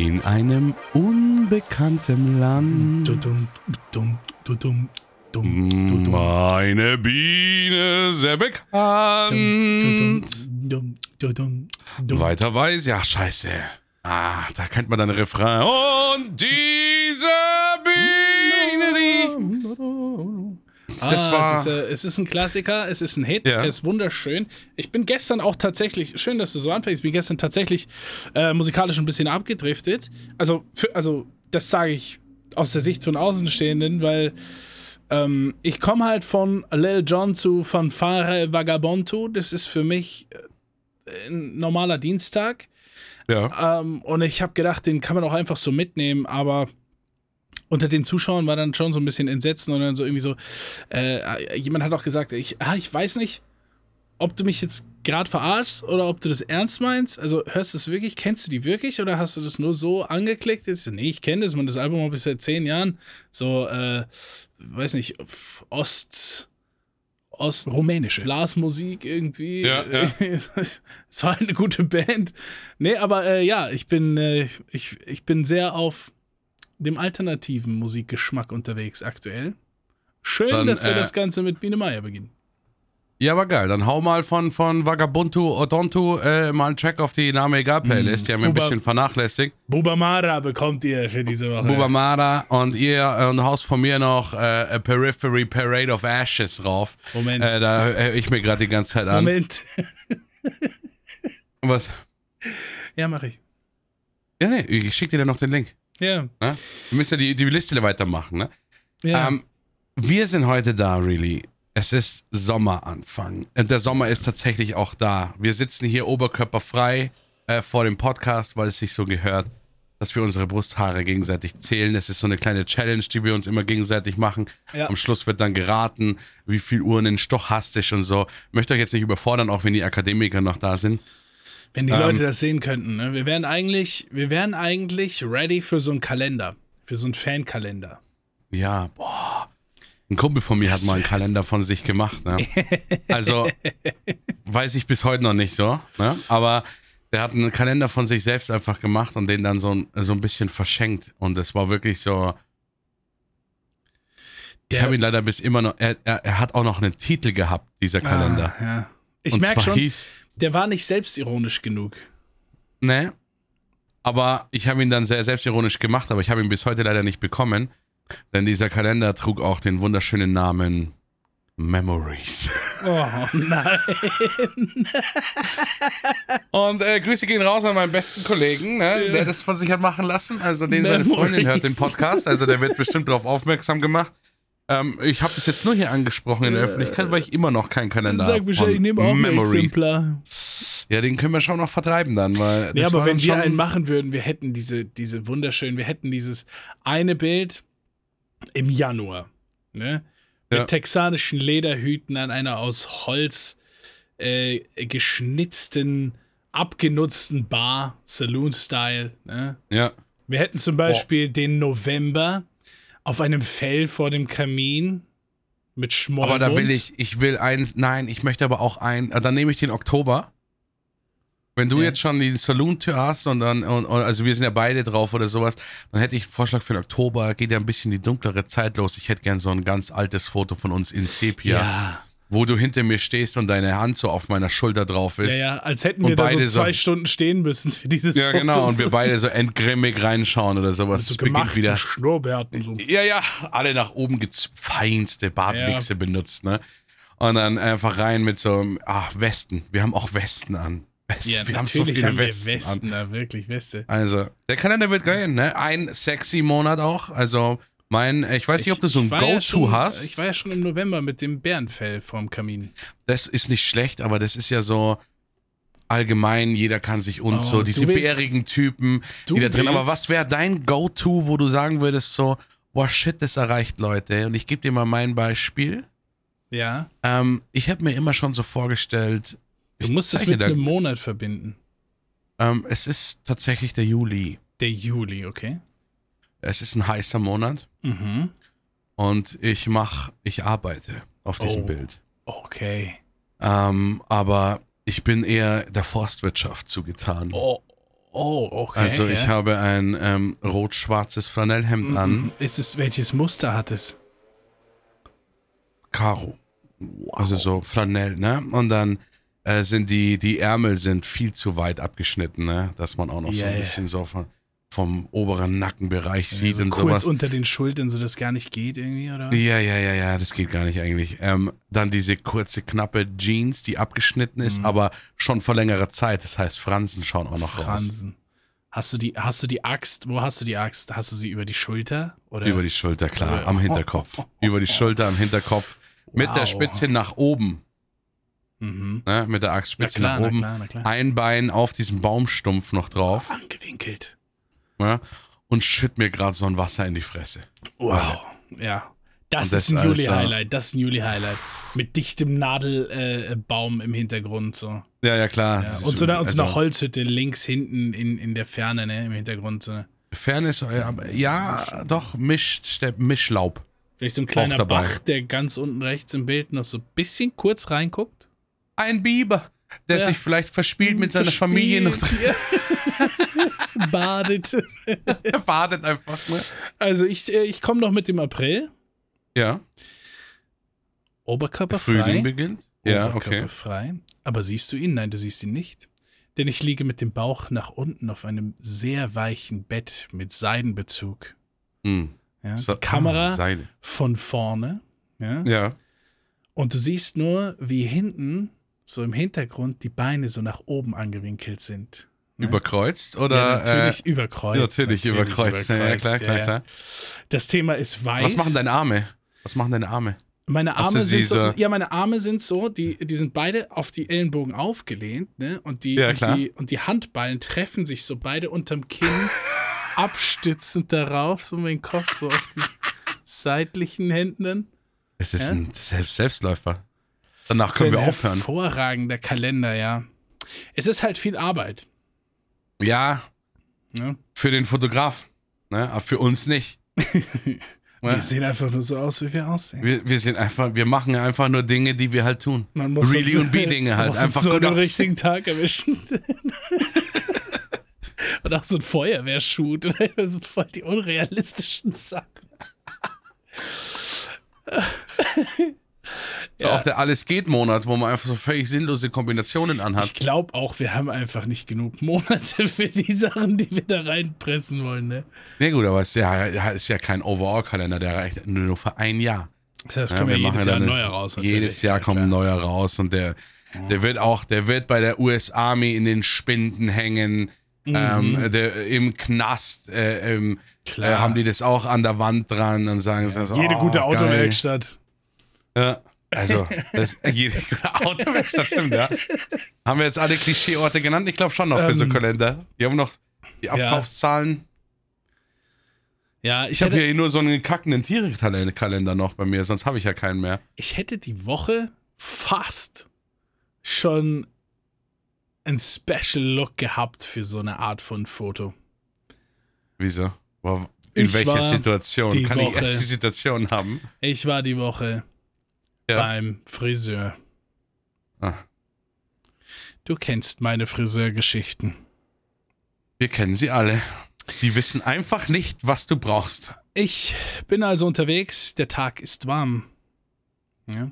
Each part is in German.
in einem unbekannten Land. Dudum, dudum, dudum, dum, dudum, Meine Biene, sehr bekannt. dum, dudum, dum. Weiter weiß, ja, scheiße. Ah, da kennt man dann Refrain. Und diese Das war- es, ist, äh, es ist ein Klassiker, es ist ein Hit, Ja. er ist wunderschön. Ich bin gestern auch tatsächlich, schön, dass du so anfängst, ich bin gestern tatsächlich äh, musikalisch ein bisschen abgedriftet. Also, für, also das sage ich aus der Sicht von Außenstehenden, weil ähm, ich komme halt von Lil Jon zu Fanfare Vagabonto. Das ist für mich äh, ein normaler Dienstag. Ja. Ähm, und ich habe gedacht, den kann man auch einfach so mitnehmen, aber unter den Zuschauern war dann schon so ein bisschen Entsetzen und dann so irgendwie so, äh, jemand hat auch gesagt, ich, ah, ich weiß nicht, ob du mich jetzt gerade verarschst oder ob du das ernst meinst. Also hörst du es wirklich, kennst du die wirklich oder hast du das nur so angeklickt? Jetzt, so, nee, ich kenne das, man, das Album habe ich seit zehn Jahren. So, äh, weiß nicht, Ost. Ostrumänische Blasmusik irgendwie. Ja, ja. es war halt eine gute Band. Nee, aber äh, ja, ich bin, äh, ich, ich bin sehr auf dem alternativen Musikgeschmack unterwegs aktuell. Schön, Dann, dass wir äh, das Ganze mit Biene Meier beginnen. Ja, war geil. Dann hau mal von, von Vagabuntu Odontu äh, mal einen Track auf die Name Egal Playlist. Die haben wir ein bisschen vernachlässigt. Bubamara bekommt ihr für diese Woche. Buba Mara und ihr äh, und haust von mir noch äh, Periphery Parade of Ashes drauf. Moment. Äh, da höre ich mir gerade die ganze Zeit an. Moment. Was? ja, mach ich. Ja, nee, ich schick dir dann noch den Link. Ja. Ne? Wir müssen ja die, die Liste weitermachen. Ne? Ja. Ähm, wir sind heute da, really. Es ist Sommeranfang. Und der Sommer ist tatsächlich auch da. Wir sitzen hier oberkörperfrei äh, vor dem Podcast, weil es sich so gehört, dass wir unsere Brusthaare gegenseitig zählen. Es ist so eine kleine Challenge, die wir uns immer gegenseitig machen. Ja. Am Schluss wird dann geraten, wie viel Uhren in stochastisch und so. Möchte euch jetzt nicht überfordern, auch wenn die Akademiker noch da sind. Wenn die ähm, Leute das sehen könnten, ne? Wir wären eigentlich, wir wären eigentlich ready für so einen Kalender. Für so einen Fankalender. Ja, boah. Ein Kumpel von mir hat mal einen Kalender von sich gemacht. Ne? Also weiß ich bis heute noch nicht so. Ne? Aber der hat einen Kalender von sich selbst einfach gemacht und den dann so, ein- so ein bisschen verschenkt. Und es war wirklich so. Ich Der- habe ihn leider bis immer noch. Er, er, er hat auch noch einen Titel gehabt, dieser Kalender. Ah, ja. Ich merke schon, hieß. der war nicht selbstironisch genug. Ne? Aber ich habe ihn dann sehr selbstironisch gemacht, aber ich habe ihn bis heute leider nicht bekommen. Denn dieser Kalender trug auch den wunderschönen Namen Memories. Oh nein. Und äh, Grüße gehen raus an meinen besten Kollegen, ne, der das von sich hat machen lassen. Also den seine Memories. Freundin hört den Podcast, also der wird bestimmt darauf aufmerksam gemacht. Ähm, ich habe das jetzt nur hier angesprochen in der Öffentlichkeit, weil ich immer noch keinen Kalender Sag habe. Bescheid, von ich nehme auch ein Memory. Exemplar. Ja, den können wir schon noch vertreiben dann, weil Ja, aber wenn wir einen machen würden, wir hätten diese, diese wunderschönen, wir hätten dieses eine Bild im Januar, ne? Mit Ja. texanischen Lederhüten an einer aus Holz äh, geschnitzten, abgenutzten Bar, Saloon-Style, ne? Ja, Wir hätten zum Beispiel den November auf einem Fell vor dem Kamin mit Schmollmund. aber da will ich, ich will eins, nein, ich möchte aber auch ein, äh, dann nehme ich den Oktober. Wenn du Ja. jetzt schon die Saloon-Tür hast und dann, und, und, also wir sind ja beide drauf oder sowas, dann hätte ich einen Vorschlag für den Oktober, geht ja ein bisschen die dunklere Zeit los. Ich hätte gern so ein ganz altes Foto von uns in Sepia, Ja, wo du hinter mir stehst und deine Hand so auf meiner Schulter drauf ist. ja, ja, als hätten wir da so beide so- zwei Stunden stehen müssen für dieses Ja, genau, und wir beide so entgrimmig reinschauen oder sowas. so es beginnt wieder. Schnurrbärten. So. Ja, ja, alle nach oben feinste Bartwichse benutzt, ne? Und dann einfach rein mit so, ach, Westen. Wir haben auch Westen an. Westen. Ja, wir haben so viele haben wir Westen, Westen, an. da wirklich Weste. Also, der Kalender wird geil, ne? Ein sexy Monat auch. Also, mein, ich weiß nicht, ob du so ein ja Go-To schon- hast. Ich war ja schon im November mit dem Bärenfell vorm Kamin. das ist nicht schlecht, aber das ist ja so allgemein, jeder kann sich uns Oh, so, diese willst- bärigen Typen, die da drin. Aber was wäre dein Go-To, wo du sagen würdest, so, boah, shit, das erreicht Leute. Und ich gebe dir mal mein Beispiel. Ja. Ähm, ich habe mir immer schon so vorgestellt, Du ich musst es zeichne mit da- einem Monat verbinden. ähm, es ist tatsächlich der Juli. Der Juli, okay? Es ist ein heißer Monat Mhm. und ich mache, ich arbeite auf diesem Oh. Bild. Okay. Ähm, aber ich bin eher der Forstwirtschaft zugetan. Oh. Oh, okay. Also ich ja. habe ein ähm, rot-schwarzes Flanellhemd an. Mhm. Ist es, welches Muster hat es? Karo. Also so Flanell, ne? Und dann äh, sind die, die Ärmel sind viel zu weit abgeschnitten, ne? Dass man auch noch so Ja, ein bisschen so von, vom oberen Nackenbereich sieht so und kurz sowas. unter den Schultern, so dass gar nicht geht irgendwie, oder was? Ja, ja, ja, ja, das geht gar nicht eigentlich. Ähm, dann diese kurze, knappe Jeans, die abgeschnitten ist, Mhm. aber schon vor längerer Zeit. Das heißt, Fransen schauen auch noch raus. Fransen. Hast du die, hast du die Axt? Wo hast du die Axt? Hast du sie über die Schulter? Oder? Über die Schulter, klar, am Hinterkopf. Über die Schulter, am Hinterkopf. Mit der Wow. Spitze nach oben. Mhm. Ne? Mit der Na Axtspitze klar, nach na oben. klar, na klar. Ein Bein auf diesem Baumstumpf noch drauf. Angewinkelt. Ja? Und schütt mir gerade so ein Wasser in die Fresse. Wow. Ja. Das, Und das ist ein Juli-Highlight. Das ist ein Juli-Highlight. Mit dichtem Nadelbaum äh, im Hintergrund. So. Ja, ja, klar. Ja. Das Und so ist- eine, und so eine also, Holzhütte links hinten in, in der Ferne, ne, im Hintergrund. So. Fairness, äh, aber ja, doch, Misch, Mischlaub. Vielleicht so ein kleiner. Bach, der ganz unten rechts im Bild noch so ein bisschen kurz reinguckt. Ein Biber, der Ja. sich vielleicht verspielt mit seiner Verspielt, Familie noch ja. Badet. Er badet einfach, ne? Also ich, äh, ich komme noch mit dem April. Ja. Oberkörperfrei. Frühling beginnt. Ja, okay. Oberkörperfrei. Aber siehst du ihn? Nein, du siehst ihn nicht. Denn ich liege mit dem Bauch nach unten auf einem sehr weichen Bett mit Seidenbezug. Hm. Ja? So- Die Kamera Seide. von vorne. Ja? Ja. Und du siehst nur, wie hinten, so im Hintergrund, die Beine so nach oben angewinkelt sind. Ne? Überkreuzt oder? ja, natürlich äh, überkreuzt. natürlich, überkreuzt. Ja, ja, klar, überkreuzt, klar, klar. Das Thema ist weiß. Was machen deine Arme? Was machen deine Arme? Meine Arme sind so, ja, meine Arme sind so, die, die sind beide auf die Ellenbogen aufgelehnt, ne? Und die, Ja, und die, und die Handballen treffen sich so beide unterm Kinn, abstützend darauf, so mein Kopf so auf die seitlichen Händen. Es ist Ja? ein Selbst Selbstläufer. Danach können wir aufhören. Hervorragender Kalender, ja. Es ist halt viel Arbeit. Ja, Ne? für den Fotograf. Ne? Aber für uns nicht. Wir Ne? sehen einfach nur so aus, wie wir aussehen. Wir, wir sind einfach, wir machen einfach nur Dinge, die wir halt tun. Man muss Really uns- und B-Dinge halt. Einfach nur gut den richtigen Tag erwischen. Und auch so ein Feuerwehrshoot oder so voll die unrealistischen Sachen. So Ja. auch der Alles geht Monat, wo man einfach so völlig sinnlose Kombinationen Ich anhat. glaube auch, wir haben einfach nicht genug Monate für die Sachen, die wir da reinpressen wollen. Ne? Ja gut, aber es ist ja, ja, ist ja kein Overall-Kalender, der reicht nur für ein Jahr. Das heißt, Ja, kommt ja, wir jedes machen Jahr ein neuer raus. Jedes natürlich. Jahr Ja, kommt ein neuer raus und der, der wird auch, der wird bei der US Army in den Spinden hängen. Ähm, der, Im Knast äh, ähm, äh, haben die das auch an der Wand dran und sagen so, Jede oh, gute. Autowerkstatt. Ja, also, das, jede gute Autowerkstatt stimmt, ja. Haben wir jetzt alle Klischeeorte genannt? Ich glaube schon noch für so Ähm, Kalender. Die haben noch die Abkaufszahlen. Ja, ich, Ich habe hier nur so einen kackenden Tierkalender noch bei mir, sonst habe ich ja keinen mehr. ich hätte die Woche fast schon ein Special Look gehabt für so eine Art von Foto. Wieso? In Ich welcher Situation? Kann ich Woche- erst die Situation haben? Ich war die Woche Ja. beim Friseur. Ah, Du kennst meine Friseurgeschichten. wir kennen sie alle. Die wissen einfach nicht, was du brauchst. Ich bin also unterwegs, der Tag ist warm. Ja.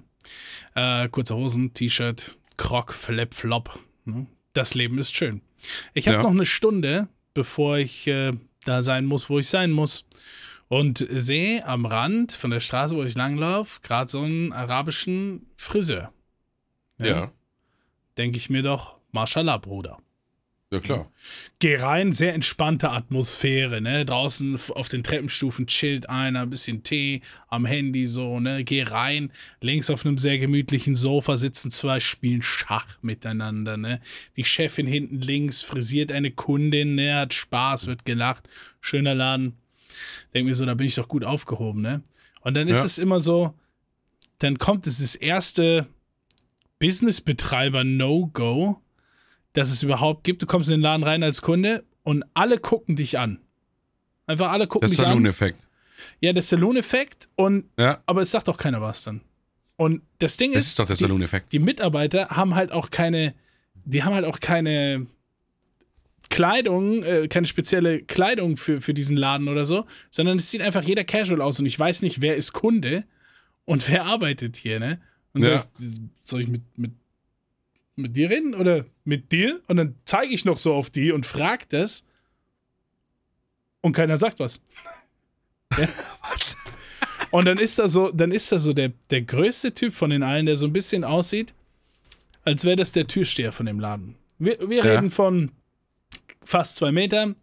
Äh, kurze Hosen, T-Shirt, Croc, Flip, Flop. Ne? Das Leben ist schön. Ich habe Ja. noch eine Stunde, bevor ich äh, da sein muss, wo ich sein muss. Und sehe am Rand von der Straße, wo ich langlaufe, gerade so einen arabischen Friseur. Denke ich mir doch, Mashallah, Bruder. Ja, klar. Geh rein, sehr entspannte Atmosphäre, ne? Draußen auf den Treppenstufen chillt einer, ein bisschen Tee am Handy so, ne? Geh rein, links auf einem sehr gemütlichen Sofa sitzen zwei, spielen Schach miteinander, ne? Die Chefin hinten links frisiert eine Kundin, ne? Hat Spaß, wird gelacht, schöner Laden. Denk mir so, da bin ich doch gut aufgehoben, ne? Und dann ist Ja. es immer so, dann kommt es das erste Businessbetreiber-No-Go, dass es überhaupt gibt. Du kommst in den Laden rein als Kunde und alle gucken dich an. Einfach alle gucken Das dich an. Saloon-Effekt. Ja, der Saloon-Effekt und Ja, aber es sagt doch keiner was dann. Und das Ding das ist, ist doch der die, Saloon-Effekt. die Mitarbeiter haben halt auch keine, die haben halt auch keine Kleidung, äh, keine spezielle Kleidung für, für diesen Laden oder so, sondern es sieht einfach jeder casual aus und ich weiß nicht, wer ist Kunde und wer arbeitet hier, ne? Und Ja. soll, ich, soll ich mit, mit, mit dir reden oder mit dir? Und dann zeige ich noch so auf die und frag das und keiner sagt was. Was? Und dann ist da so, dann ist da so der, der größte Typ von den allen, der so ein bisschen aussieht, als wäre das der Türsteher von dem Laden. Wir, wir Ja. reden von fast zwei Meter.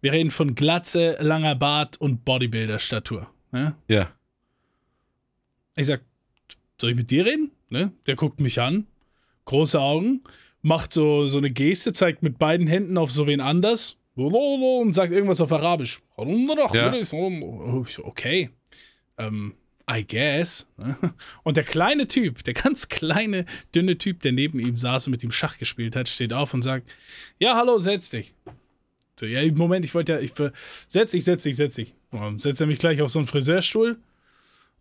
Wir reden von Glatze, langer Bart und Bodybuilder-Statur. Ne? Ja. Ich sag, soll ich mit dir reden? Ne? Der guckt mich an, große Augen, macht so, so eine Geste, zeigt mit beiden Händen auf so wen anders und sagt irgendwas auf Arabisch. Ja. Okay. Ähm, I guess. ne? Und der kleine Typ, der ganz kleine, dünne Typ, der neben ihm saß und mit ihm Schach gespielt hat, steht auf und sagt: Ja, hallo, setz dich. So, ja, Moment, ich wollte ja, ich setz dich, setz dich, setz dich. Setzt er mich gleich auf so einen Friseurstuhl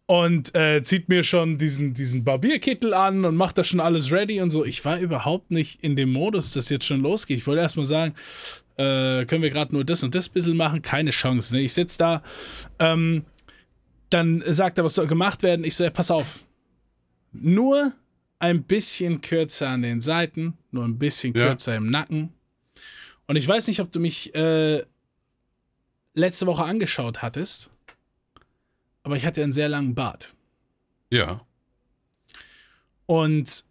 und äh, zieht mir schon diesen, diesen Barbierkittel an und macht da schon alles ready und so. Ich war überhaupt nicht in dem Modus, dass jetzt schon losgeht. Ich wollte erstmal sagen, äh, können wir gerade nur das und das bisschen machen? Keine Chance. Ne? Ich sitze da, ähm, dann sagt er, was soll gemacht werden? Ich so, ja, pass auf. Nur ein bisschen kürzer an den Seiten, nur ein bisschen Ja. kürzer im Nacken. Und ich weiß nicht, ob du mich äh, letzte Woche angeschaut hattest, aber ich hatte einen sehr langen Bart. Ja. Und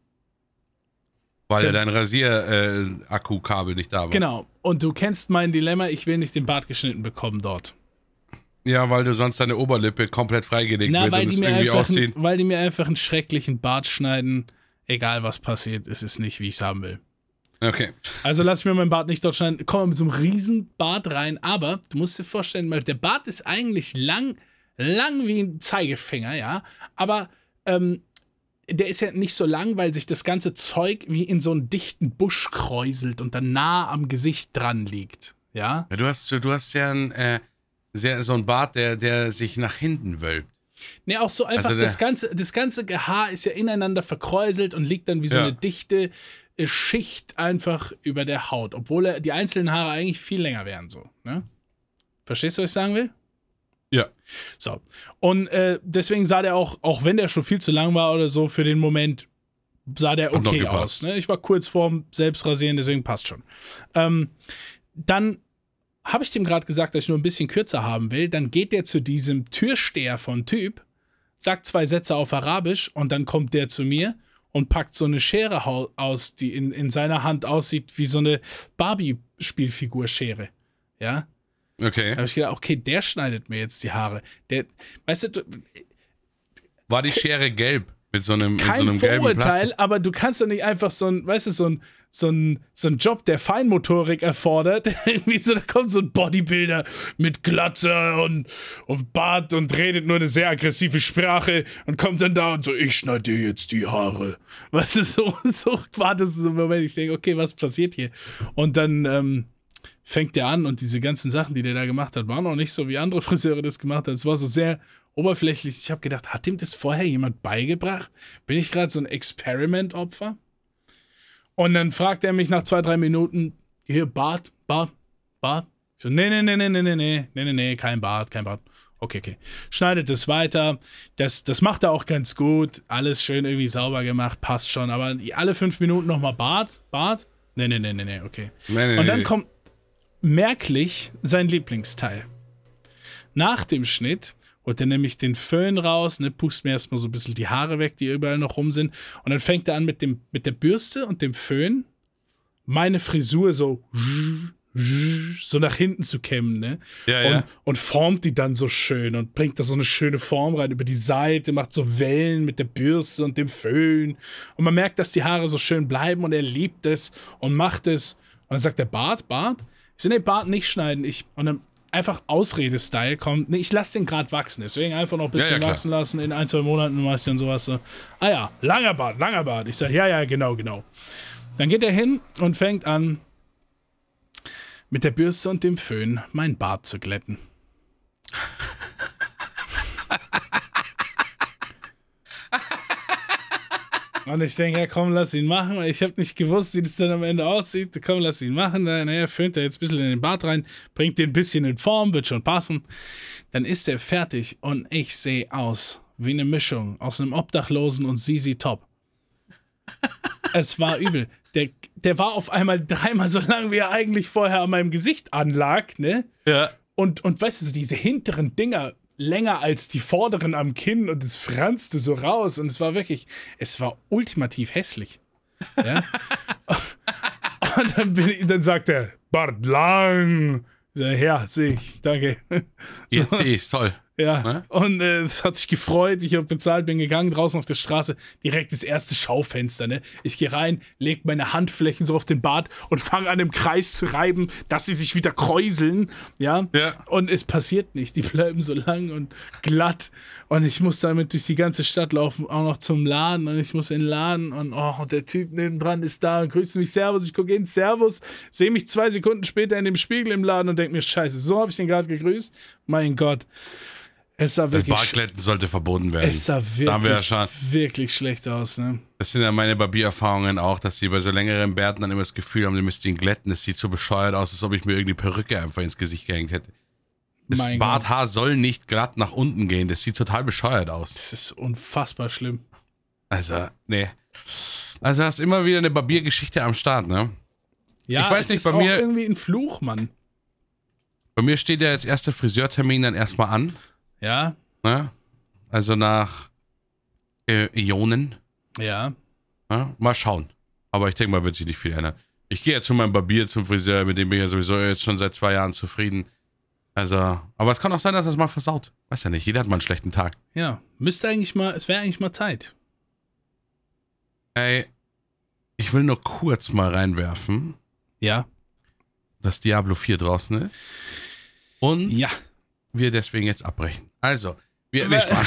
Weil ja dein Rasier-Akkukabel nicht da war. genau, und du kennst mein Dilemma, ich will nicht den Bart geschnitten bekommen dort. Ja, weil du sonst deine Oberlippe komplett freigelegt Na, wird weil und die, es mir irgendwie einfach aussieht. einen, weil die mir einfach einen schrecklichen Bart schneiden. Egal was passiert, es ist nicht, wie ich es haben will. Okay. Also lass mir meinen Bart nicht dort schneiden. Komm mal mit so einem riesen Bart rein. Aber du musst dir vorstellen, der Bart ist eigentlich lang, lang wie ein Zeigefinger, ja. Aber ähm, der ist ja nicht so lang, weil sich das ganze Zeug wie in so einen dichten Busch kräuselt und dann nah am Gesicht dran liegt. Ja. Ja, du hast, du hast ja ein, äh, sehr, so einen Bart, der, der sich nach hinten wölbt. Nee, auch so einfach, Also das, ganze, das ganze Haar ist ja ineinander verkräuselt und liegt dann wie so Ja. eine dichte äh, Schicht einfach über der Haut, obwohl er, die einzelnen Haare eigentlich viel länger wären so. Ne? Verstehst du, was ich sagen will? Ja. So. Und äh, deswegen sah der auch, auch wenn der schon viel zu lang war oder so, für den Moment sah der okay aus. Ne? Ich war kurz vorm Selbstrasieren, deswegen passt schon. Ähm, dann habe ich dem gerade gesagt, dass ich nur ein bisschen kürzer haben will. Dann geht der zu diesem Türsteher von Typ, sagt zwei Sätze auf Arabisch und dann kommt der zu mir und packt so eine Schere aus, die in, in seiner Hand aussieht wie so eine Barbie-Spielfigur-Schere. Ja, Okay. da habe ich gedacht, okay, der schneidet mir jetzt die Haare. Der, weißt du, du War die Schere gelb? Mit so einem, mit so kein einem gelben Vorurteil, Plastik? aber du kannst doch nicht einfach so ein, weißt du, so ein, so ein, so ein Job, der Feinmotorik erfordert. Irgendwie so, da kommt so ein Bodybuilder mit Glatze und, und Bart und redet nur eine sehr aggressive Sprache und kommt dann da und so, ich schneide dir jetzt die Haare. Weißt du, so, so war das so ein Moment, ich denke, okay, was passiert hier? Und dann, ähm, fängt der an und diese ganzen Sachen, die der da gemacht hat, waren auch nicht so, wie andere Friseure das gemacht haben. Es war so sehr oberflächlich. Ich habe gedacht, hat dem das vorher jemand beigebracht? Bin ich gerade so ein Experiment-Opfer? Und dann fragt er mich nach zwei, drei Minuten, hier, Bart, Bart, Bart. Ich so, nee, nee, nee, nee, nee, nee, nee, nee, nee, nee, kein Bart, kein Bart. Okay, okay. Schneidet es weiter. Das, das macht er auch ganz gut. Alles schön irgendwie sauber gemacht, passt schon. Aber alle fünf Minuten nochmal Bart, Bart. Nee, nee, nee, nee, nee, okay. Nee, nee, Und dann kommt merklich sein Lieblingsteil. Nach dem Schnitt holt er nämlich den Föhn raus, ne, pust mir erstmal so ein bisschen die Haare weg, die überall noch rum sind. Und dann fängt er an mit, dem, mit der Bürste und dem Föhn meine Frisur so, so nach hinten zu kämmen, ne? Ja, und, ja. und formt die dann so schön und bringt da so eine schöne Form rein über die Seite, macht so Wellen mit der Bürste und dem Föhn. Und man merkt, dass die Haare so schön bleiben und er liebt es und macht es. Und dann sagt der Bart, Bart? Ich so, nee, Bart nicht schneiden. Ich, und dann einfach Ausrede-Style kommt. Nee, ich lasse den gerade wachsen. Deswegen einfach noch ein bisschen Ja, ja, wachsen lassen. In ein, zwei Monaten mache ich dann sowas so. Ah ja, langer Bart, langer Bart. Ich sage, ja, ja, genau, genau. Dann geht er hin und fängt an, mit der Bürste und dem Föhn mein Bart zu glätten. Und ich denke, ja, komm, lass ihn machen. Ich habe nicht gewusst, wie das dann am Ende aussieht. Komm, lass ihn machen. Naja, föhnt er jetzt ein bisschen in den Bart rein, bringt den ein bisschen in Form, wird schon passen. Dann ist er fertig und ich sehe aus wie eine Mischung aus einem Obdachlosen und Sisi Top. es war übel. Der, der war auf einmal dreimal so lang, wie er eigentlich vorher an meinem Gesicht anlag, ne? Ja. Und, und weißt du, so diese hinteren Dinger länger als die vorderen am Kinn und es franzte so raus und es war wirklich, es war ultimativ hässlich. Ja? und dann, ich, dann sagt er, Bart lang. Ja, sehe ich, danke. Jetzt sehe ich toll. Ja, Ne? und äh, es hat sich gefreut. Ich habe bezahlt, bin gegangen, draußen auf der Straße, direkt das erste Schaufenster. Ne? Ich gehe rein, leg meine Handflächen so auf den Bart und fange an, im Kreis zu reiben, dass sie sich wieder kräuseln. Ja? Ja. Und es passiert nicht. Die bleiben so lang und glatt. Und ich muss damit durch die ganze Stadt laufen, auch noch zum Laden. Und ich muss in den Laden. Und oh, der Typ nebendran ist da und grüßt mich Servus. Ich gucke hin, Servus. Sehe mich zwei Sekunden später in dem Spiegel im Laden und denke mir, Scheiße, so habe ich den gerade gegrüßt. Mein Gott. Es sah Das wirklich, Barglätten sollte verboten werden. es sah haben wir ja wirklich, wirklich schlecht aus. Ne? Das sind ja meine Barbiererfahrungen auch, dass sie bei so längeren Bärten dann immer das Gefühl haben, die müssten ihn glätten. Es sieht so bescheuert aus, als ob ich mir irgendwie Perücke einfach ins Gesicht gehängt hätte. Das Mein Barthaar soll nicht glatt nach unten gehen. Das sieht total bescheuert aus. Das ist unfassbar schlimm. Also, nee. Also hast immer wieder eine Barbiergeschichte am Start, ne? Ja, Ich weiß nicht, ist bei mir- irgendwie ein Fluch, Mann. Bei mir steht ja jetzt erster Friseurtermin dann erstmal an. Ja, Ne? Also nach äh, Ionen. ja. Ja, mal schauen. Aber ich denke mal, wird sich nicht viel ändern. Ich gehe jetzt zu meinem Barbier, zum Friseur, mit dem bin ich ja sowieso jetzt schon seit zwei Jahren zufrieden. Also, aber es kann auch sein, dass das mal versaut. Weiß ja nicht, jeder hat mal einen schlechten Tag. Ja, müsste eigentlich mal, es wäre eigentlich mal Zeit. Ey, ich will nur kurz mal reinwerfen, Ja. dass Diablo 4 draußen ist. Und Ja. wir deswegen jetzt abbrechen. Also, wir, Spaß.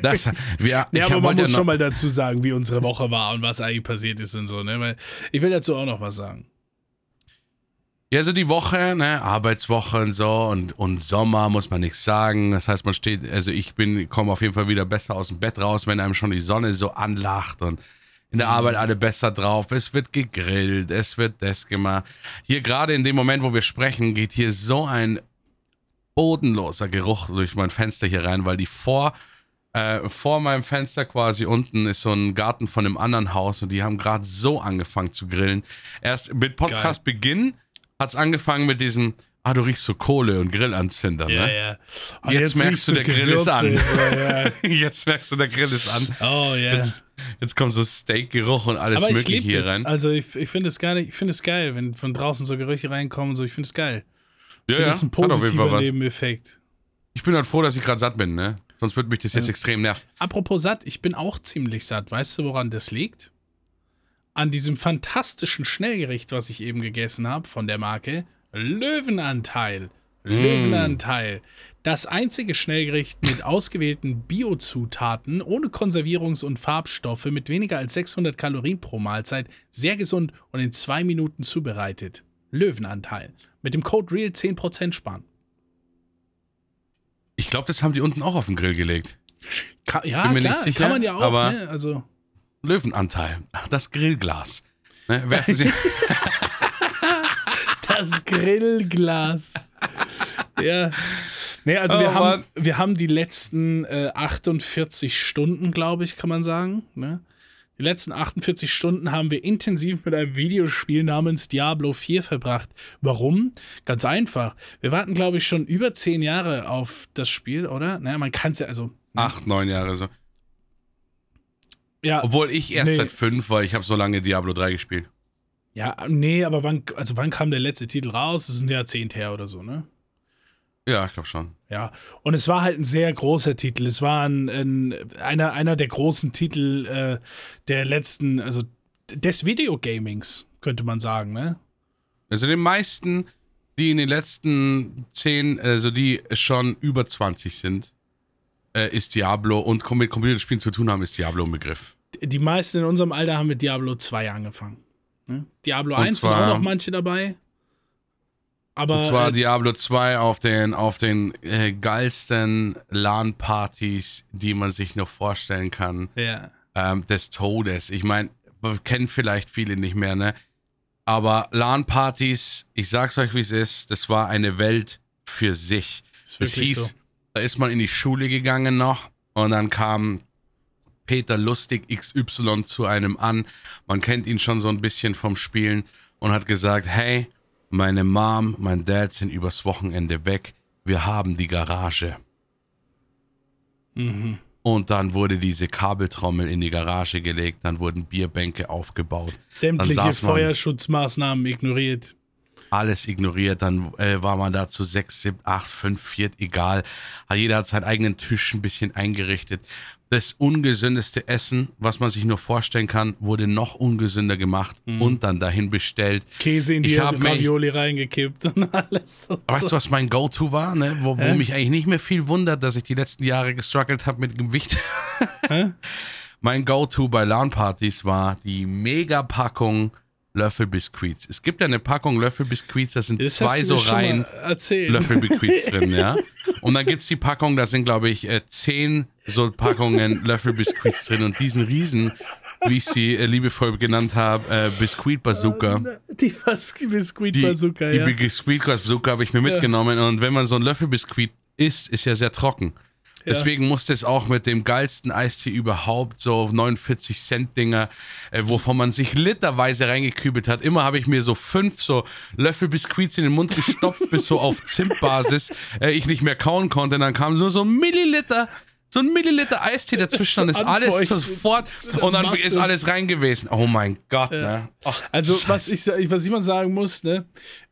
das, wir, Ja, aber man muss ja schon mal dazu sagen, wie unsere Woche war und was eigentlich passiert ist und so, ne? Weil ich will dazu auch noch was sagen. Ja, so die Woche, ne, Arbeitswoche und so und, und Sommer muss man nichts sagen. Das heißt, man steht, also ich bin, komme auf jeden Fall wieder besser aus dem Bett raus, wenn einem schon die Sonne so anlacht und in der Arbeit alle besser drauf. Es wird gegrillt, es wird das gemacht. Hier gerade in dem Moment, wo wir sprechen, geht hier so ein bodenloser Geruch durch mein Fenster hier rein, weil die vor, äh, vor meinem Fenster quasi unten ist so ein Garten von einem anderen Haus und die haben gerade so angefangen zu grillen. Erst mit Podcast-Beginn hat es angefangen mit diesem, ah, du riechst so Kohle und Grillanzünder, ne? ja. Und Jetzt merkst riechst du, der Grill ist an. Gewürze, So, ja. Jetzt merkst du, der Grill ist an. Oh ja. Jetzt, jetzt kommt so Steakgeruch und alles Aber ich mögliche hier das. rein. Also ich, ich finde es geil, ich finde es geil, wenn von draußen so Gerüche reinkommen und so. Ich finde es geil. Ja, ja, das ist ein positiver. Nebeneffekt. Ich bin halt froh, dass ich gerade satt bin, ne? Sonst würde mich das jetzt extrem nerven. Apropos satt, ich bin auch ziemlich satt. Weißt du, woran das liegt? An diesem fantastischen Schnellgericht, was ich eben gegessen habe von der Marke Löwenanteil. Löwenanteil. Das einzige Schnellgericht mit ausgewählten Biozutaten, ohne Konservierungs- und Farbstoffe, mit weniger als 600 Kalorien pro Mahlzeit, sehr gesund und in zwei Minuten zubereitet. Löwenanteil. Mit dem Code REAL 10% sparen. Ich glaube, das haben die unten auch auf den Grill gelegt. Ka ja, klar, sicher, kann man ja auch. aber- ne? Also, Löwenanteil. Das Grillglas. Ne? Werfen Sie. Das Grillglas. ja. Nee, also Oh, wir, haben, Mann. wir haben die letzten äh, 48 Stunden, glaube ich, kann man sagen. Ne? Die letzten 48 Stunden haben wir intensiv mit einem Videospiel namens Diablo 4 verbracht. Warum? Ganz einfach. Wir warten, glaube ich, schon über 10 Jahre auf das Spiel, oder? Naja, man kann es ja, also. Acht, neun Jahre so. Ja, Obwohl ich erst Nee. seit fünf, weil ich habe so lange Diablo 3 gespielt. ja, nee, aber wann, also wann kam der letzte Titel raus? Das ist ein Jahrzehnt her oder so, ne? Ja, ich glaube schon. Ja, und es war halt ein sehr großer Titel. Es war ein, ein, einer, einer der großen Titel äh, der letzten, also des Videogamings, könnte man sagen, ne? Also den meisten, die in den letzten zehn, also die schon über 20 sind, äh, ist Diablo und mit Computerspielen zu tun haben, ist Diablo ein Begriff. Die meisten in unserem Alter haben mit Diablo 2 angefangen. Ne? Diablo Und 1 sind zwar- auch noch manche dabei. Aber Und zwar äh, Diablo 2 auf den, auf den äh, geilsten LAN-Partys, die man sich nur vorstellen kann. ja. ähm, des Todes. Ich meine, kennen vielleicht viele nicht mehr, ne? Aber LAN-Partys, ich sag's euch, wie es ist, das war eine Welt für sich. Das hieß, so. da ist man in die Schule gegangen noch und dann kam Peter Lustig XY zu einem an. Man kennt ihn schon so ein bisschen vom Spielen und hat gesagt, hey, meine Mom, mein Dad sind übers Wochenende weg. Wir haben die Garage. Mhm. Und dann wurde diese Kabeltrommel in die Garage gelegt, dann wurden Bierbänke aufgebaut, Sämtliche Feuerschutzmaßnahmen ignoriert. alles ignoriert, dann äh, war man da zu sechs, sieben, acht, fünf, viert, egal. Jeder hat seinen eigenen Tisch ein bisschen eingerichtet. Das ungesündeste Essen, was man sich nur vorstellen kann, wurde noch ungesünder gemacht und dann dahin bestellt. Käse in die Ich hab mich- Ravioli reingekippt und alles. Und Weißt so. du, was mein Go-To war, ne? wo, wo mich eigentlich nicht mehr viel wundert, dass ich die letzten Jahre gestruggelt habe mit Gewicht. Mein Go-To bei LAN-Partys war die Mega-Packung Löffelbiskuits. Es gibt ja eine Packung Löffelbiskuits, da sind Das zwei so rein. Löffelbiskuits drin, ja. Und dann gibt's die Packung, da sind, glaube ich, äh, zehn so Packungen Löffelbiskuits drin und diesen Riesen, wie ich sie äh, liebevoll genannt habe, äh, Biskuit-Bazooka. Die Bas- Biskuit Die, Bazooka, die ja. Biskuit-Bazooka habe ich mir mitgenommen und wenn man so ein Löffelbiskuit isst, ist ja sehr trocken. Deswegen musste es auch mit dem geilsten Eistee überhaupt, so 49 Cent Dinger, äh, wovon man sich literweise reingekübelt hat. Immer habe ich mir so fünf so Löffel Biskuits in den Mund gestopft, bis so auf Zimtbasis äh, ich nicht mehr kauen konnte. Und dann kam nur so Milliliter, so ein Milliliter Eistee dazwischen und ist alles sofort So und dann Masse. ist alles rein gewesen. Oh mein Gott, ne? Ach, Also, was ich, was ich mal sagen muss, ne,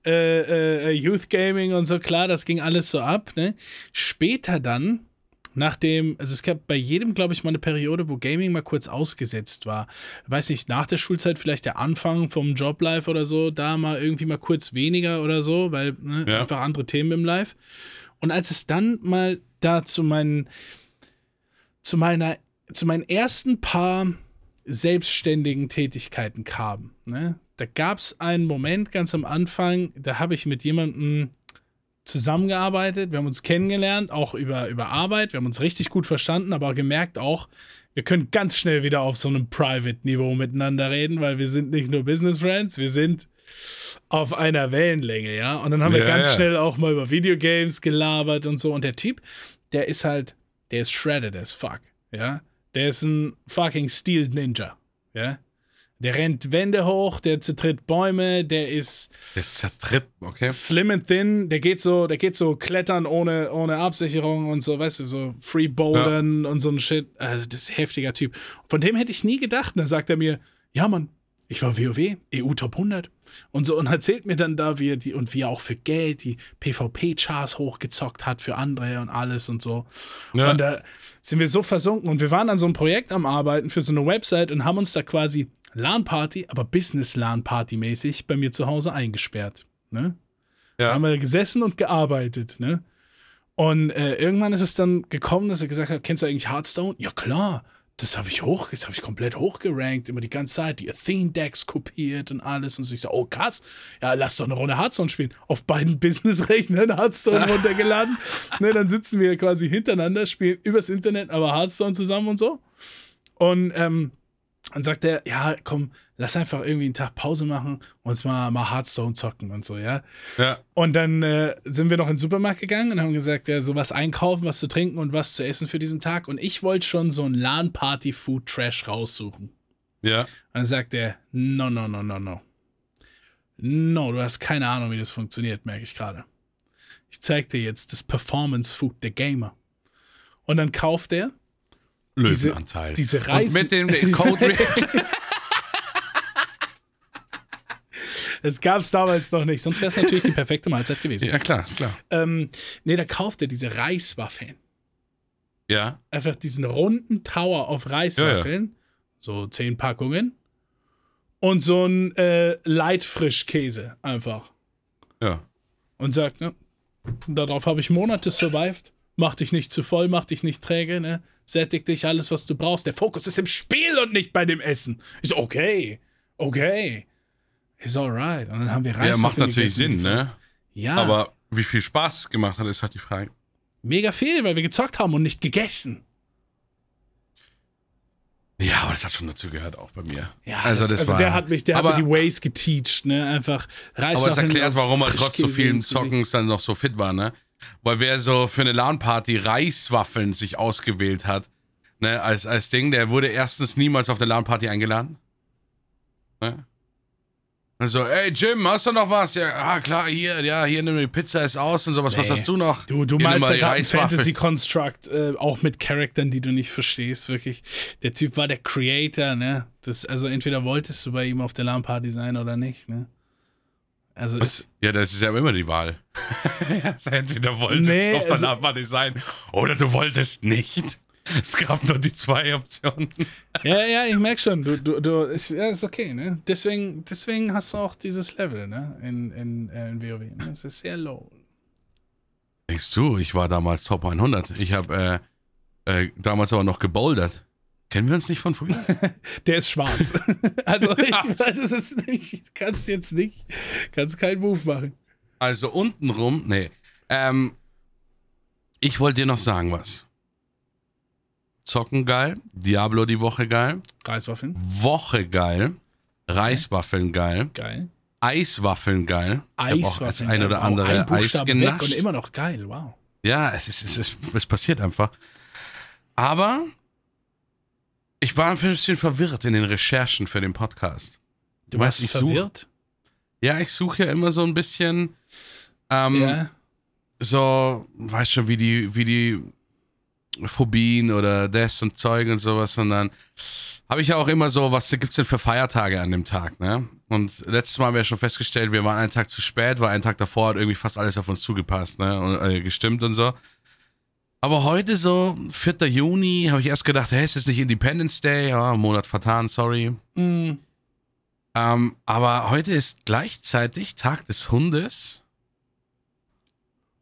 äh, äh, Youth Gaming und so, klar, das ging alles so ab, ne. Später dann, nachdem, also es gab bei jedem, glaube ich, mal eine Periode, wo Gaming mal kurz ausgesetzt war. Weiß nicht, nach der Schulzeit vielleicht der Anfang vom Joblife oder so, da mal irgendwie mal kurz weniger oder so, weil ne, Ja. einfach andere Themen im Live. Und als es dann mal da zu meinen, zu meiner, zu meinen ersten paar selbstständigen Tätigkeiten kam. Ne? Da gab es einen Moment ganz am Anfang, da habe ich mit jemandem zusammengearbeitet, wir haben uns kennengelernt, auch über, über Arbeit, wir haben uns richtig gut verstanden, aber gemerkt auch, wir können ganz schnell wieder auf so einem Private-Niveau miteinander reden, weil wir sind nicht nur Business Friends, wir sind auf einer Wellenlänge, ja. Und dann haben wir Ja, ganz ja. schnell auch mal über Videogames gelabert und so. Und der Typ, der ist halt, der ist shredded as fuck, ja. Der ist ein fucking Steel Ninja, ja. Der rennt Wände hoch, der zertritt Bäume, der ist der zertritt, okay? slim and thin, der geht so, der geht so klettern ohne, ohne Absicherung und so, weißt du, so Free Bouldern und so ein Shit. Also, das ist ein heftiger Typ. Von dem hätte ich nie gedacht. Und dann sagt er mir, ja, Mann, ich war WoW, EU Top 100 und so und erzählt mir dann da, wie er die und wie er auch für Geld die PvP-Chars hochgezockt hat für andere und alles und so. Ja. Und da sind wir so versunken und wir waren an so einem Projekt am Arbeiten für so eine Website und haben uns da quasi LAN-Party, aber Business-LAN-Party-mäßig bei mir zu Hause eingesperrt. Ne? Da Ja. haben wir gesessen und gearbeitet, ne? Und äh, irgendwann ist es dann gekommen, dass er gesagt hat, kennst du eigentlich Hearthstone? Ja klar, das habe ich hoch, das habe ich komplett hochgerankt, immer die ganze Zeit, die Athene-Decks kopiert und alles. Und so ich so, oh krass, ja, lass doch eine Runde Hearthstone spielen. Auf beiden Business-Rechnern Hearthstone runtergeladen. ne, dann sitzen wir quasi hintereinander, spielen übers Internet, aber Hearthstone zusammen und so. Und ähm, dann sagt er, ja, komm, lass einfach irgendwie einen Tag Pause machen und uns mal, mal Hearthstone zocken und so, ja. Ja. Und dann äh, sind wir noch in den Supermarkt gegangen und haben gesagt, ja, so was einkaufen, was zu trinken und was zu essen für diesen Tag. Und ich wollte schon so ein LAN-Party-Food-Trash raussuchen. Ja. Und dann sagt er, no, no, no, no, no. No, du hast keine Ahnung, wie das funktioniert, merke ich gerade. Ich zeig dir jetzt das Performance-Food der Gamer. Und dann kauft er Löwenanteil. diese Und Reisen. mit dem Code. Das gab es damals noch nicht, sonst wäre es natürlich die perfekte Mahlzeit gewesen. ja, klar, klar. Ähm, nee, da kauft er diese Reiswaffeln. Ja. Einfach diesen runden Tower auf Reiswaffeln. So zehn Packungen. Und so ein äh, Leitfrischkäse einfach. Ja. Und sagt, ne, darauf habe ich Monate survived. Mach dich nicht zu voll, mach dich nicht träge, ne? Sättig dich alles, was du brauchst. Der Fokus ist im Spiel und nicht bei dem Essen. Ich so, okay, okay. Ist alright. Und dann haben wir Ja, Reiswaffeln macht natürlich. Sinn, ne? Ja, Aber wie viel Spaß es gemacht hat, ist halt die Frage. mega viel, weil wir gezockt haben und nicht gegessen. Ja, aber das hat schon dazu gehört, auch bei mir. Ja, also, das, das also war, der hat mich, der aber, hat mir die Ways geteacht, ne? Einfach Reis Aber es erklärt, warum er trotz so vielen Zockens dann noch so fit war, ne? Weil wer so für eine LAN-Party Reiswaffeln sich ausgewählt hat, ne, als, als Ding, der wurde erstens niemals auf eine LAN-Party eingeladen. Ne? Also, ey Jim, hast du noch was? Ja, ah, klar, hier, ja, hier nimm die Pizza ist aus und sowas. Nee. Was hast du noch? Du, du meinst ja ein Fantasy Construct, äh, auch mit Charaktern, die du nicht verstehst, wirklich. Der Typ war der Creator, ne? Das, also entweder wolltest du bei ihm auf der LAN-Party sein oder nicht, ne? Also Was? ja, das ist ja immer die Wahl. also entweder wolltest nee, du auf der also, LAN-Party sein oder du wolltest nicht. Es gab nur die zwei Optionen. Ja, ja, ich merke schon. Du, du, du, ist, ja, ist okay, ne? Deswegen, deswegen hast du auch dieses Level, ne? In, in, äh, in WoW. Ne? Es ist sehr low. Denkst du, ich war damals Top 100. Ich habe äh, äh, damals aber noch gebouldert. Kennen wir uns nicht von früher? Der ist schwarz. also, ich weiß, das ist nicht, kannst jetzt nicht, kannst keinen Move machen. Also untenrum, nee. Ähm, ich wollte dir noch sagen was. Zocken geil. Diablo die Woche geil. Reiswaffeln. Woche geil. Reiswaffeln geil. Geil. Eiswaffeln geil. Eiswaffeln. Ein oder andere ein Eis genascht. und immer noch geil. Wow. Ja, es, ist, es, ist, es passiert einfach. Aber ich war ein bisschen verwirrt in den Recherchen für den Podcast. Du warst ich verwirrt? Such, ja, ich suche ja immer so ein bisschen ähm, ja. so, weißt schon, wie die, wie die Phobien oder das und Zeug und sowas, sondern habe ich ja auch immer so, was gibt es denn für Feiertage an dem Tag, ne? Und letztes Mal haben wir schon festgestellt, wir waren einen Tag zu spät, weil einen Tag davor hat irgendwie fast alles auf uns zugepasst, ne? Und äh, gestimmt und so. Aber heute so, 4. Juni, habe ich erst gedacht, hey, ist das nicht Independence Day? Ja, Monat vertan, sorry. Mhm. Ähm, aber heute ist gleichzeitig Tag des Hundes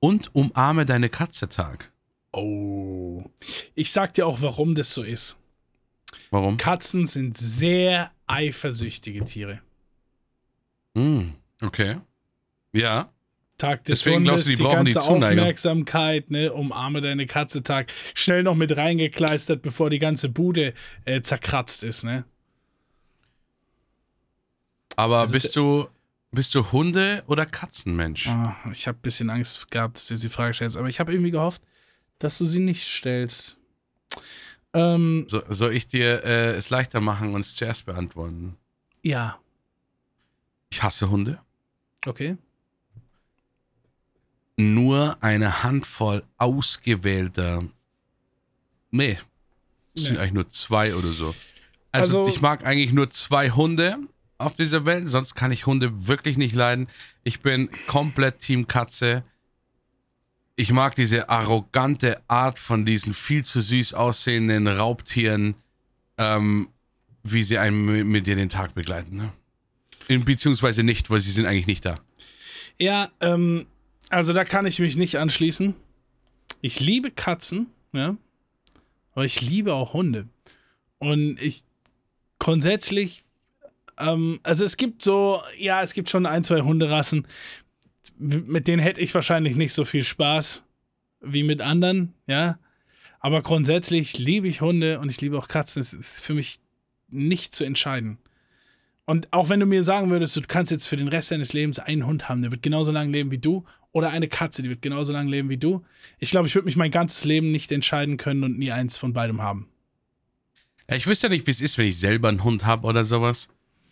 und Umarme deine Katze Tag. Oh. Ich sag dir auch, warum das so ist. Warum? Katzen sind sehr eifersüchtige Tiere. Mm, okay. Ja. Tag des Deswegen Hundes, glaubst du, die, die brauchen ganze die Zuneigung. Aufmerksamkeit, ne, umarme deine Katze Tag, schnell noch mit reingekleistert, bevor die ganze Bude äh, zerkratzt ist, ne? Aber das bist du bist du Hunde oder Katzenmensch? Oh, ich habe ein bisschen Angst gehabt, dass du diese Frage stellst, aber ich habe irgendwie gehofft, dass du sie nicht stellst. Ähm, so, soll ich dir äh, es leichter machen und es zuerst beantworten? Ja. Ich hasse Hunde. Okay. Nur eine Handvoll ausgewählter. Nee. Es nee. sind eigentlich nur zwei oder so. Also, also, ich mag eigentlich nur zwei Hunde auf dieser Welt, sonst kann ich Hunde wirklich nicht leiden. Ich bin komplett Team Katze ich mag diese arrogante Art von diesen viel zu süß aussehenden Raubtieren, ähm, wie sie einen mit dir den Tag begleiten. Ne? Beziehungsweise nicht, weil sie sind eigentlich nicht da. Ja, ähm, also da kann ich mich nicht anschließen. Ich liebe Katzen, ja, aber ich liebe auch Hunde. Und ich grundsätzlich, ähm, also es gibt so, ja, es gibt schon ein, zwei Hunderassen, mit denen hätte ich wahrscheinlich nicht so viel Spaß wie mit anderen, ja. Aber grundsätzlich liebe ich Hunde und ich liebe auch Katzen. Es ist für mich nicht zu entscheiden. Und auch wenn du mir sagen würdest, du kannst jetzt für den Rest deines Lebens einen Hund haben, der wird genauso lange leben wie du, oder eine Katze, die wird genauso lange leben wie du. Ich glaube, ich würde mich mein ganzes Leben nicht entscheiden können und nie eins von beidem haben. Ja, ich wüsste ja nicht, wie es ist, wenn ich selber einen Hund habe oder sowas.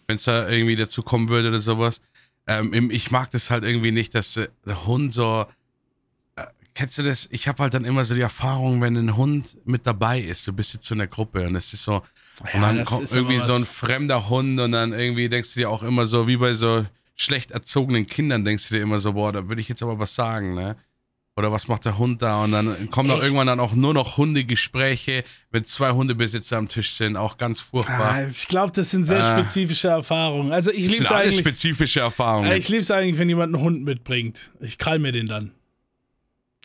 Wenn es da irgendwie dazu kommen würde oder sowas. Ähm, ich mag das halt irgendwie nicht, dass äh, der Hund so. Äh, kennst du das? Ich habe halt dann immer so die Erfahrung, wenn ein Hund mit dabei ist, du bist jetzt in der Gruppe und es ist so. Ja, und dann kommt irgendwie so ein fremder Hund und dann irgendwie denkst du dir auch immer so, wie bei so schlecht erzogenen Kindern, denkst du dir immer so, boah, da würde ich jetzt aber was sagen, ne? Oder was macht der Hund da? Und dann kommen doch irgendwann dann auch nur noch Hundegespräche, wenn zwei Hundebesitzer am Tisch sind. Auch ganz furchtbar. Ah, ich glaube, das sind sehr ah. spezifische Erfahrungen. Also ich liebe es eigentlich. spezifische Erfahrungen. Ich liebe es eigentlich, wenn jemand einen Hund mitbringt. Ich krall mir den dann.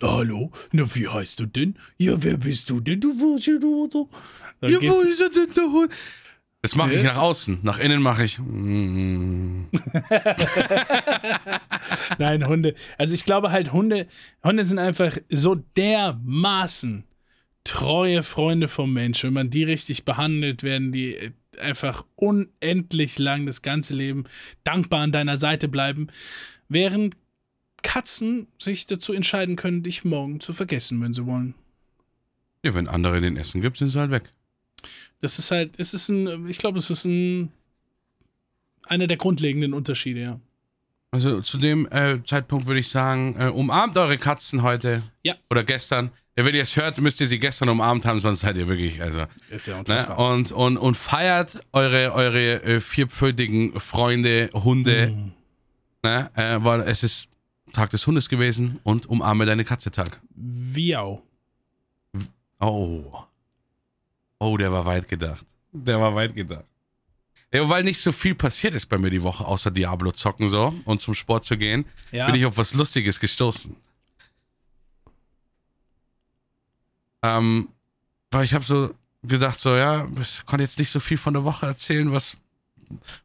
Hallo? Na, wie heißt du denn? Ja, wer bist du denn? Du warst ja du, oder? Ja, wo ist denn der Hund? Das mache ich nach außen. Nach innen mache ich. Mm. Nein, Hunde. Also ich glaube halt, Hunde, Hunde sind einfach so dermaßen treue Freunde vom Mensch. Wenn man die richtig behandelt, werden die äh, einfach unendlich lang das ganze Leben dankbar an deiner Seite bleiben. Während Katzen sich dazu entscheiden können, dich morgen zu vergessen, wenn sie wollen. Ja, wenn andere den Essen gibt, sind sie halt weg. Das ist halt, es ist ein, ich glaube, es ist ein, einer der grundlegenden Unterschiede, ja. Also zu dem äh, Zeitpunkt würde ich sagen, äh, umarmt eure Katzen heute. Ja. Oder gestern. Ja, wenn ihr es hört, müsst ihr sie gestern umarmt haben, sonst seid ihr wirklich, also. Ist ja Ne? Und, und, und feiert eure, eure äh, vierpfötigen Freunde, Hunde, Mhm. ne? äh, weil es ist Tag des Hundes gewesen und umarme deine Katze Tag. Viau. Oh. Oh, der war weit gedacht. Der war weit gedacht. Ja, weil nicht so viel passiert ist bei mir die Woche, außer Diablo zocken so und zum Sport zu gehen, Ja. bin ich auf was Lustiges gestoßen. Ähm, weil ich habe so gedacht, so, ja, ich kann jetzt nicht so viel von der Woche erzählen, was,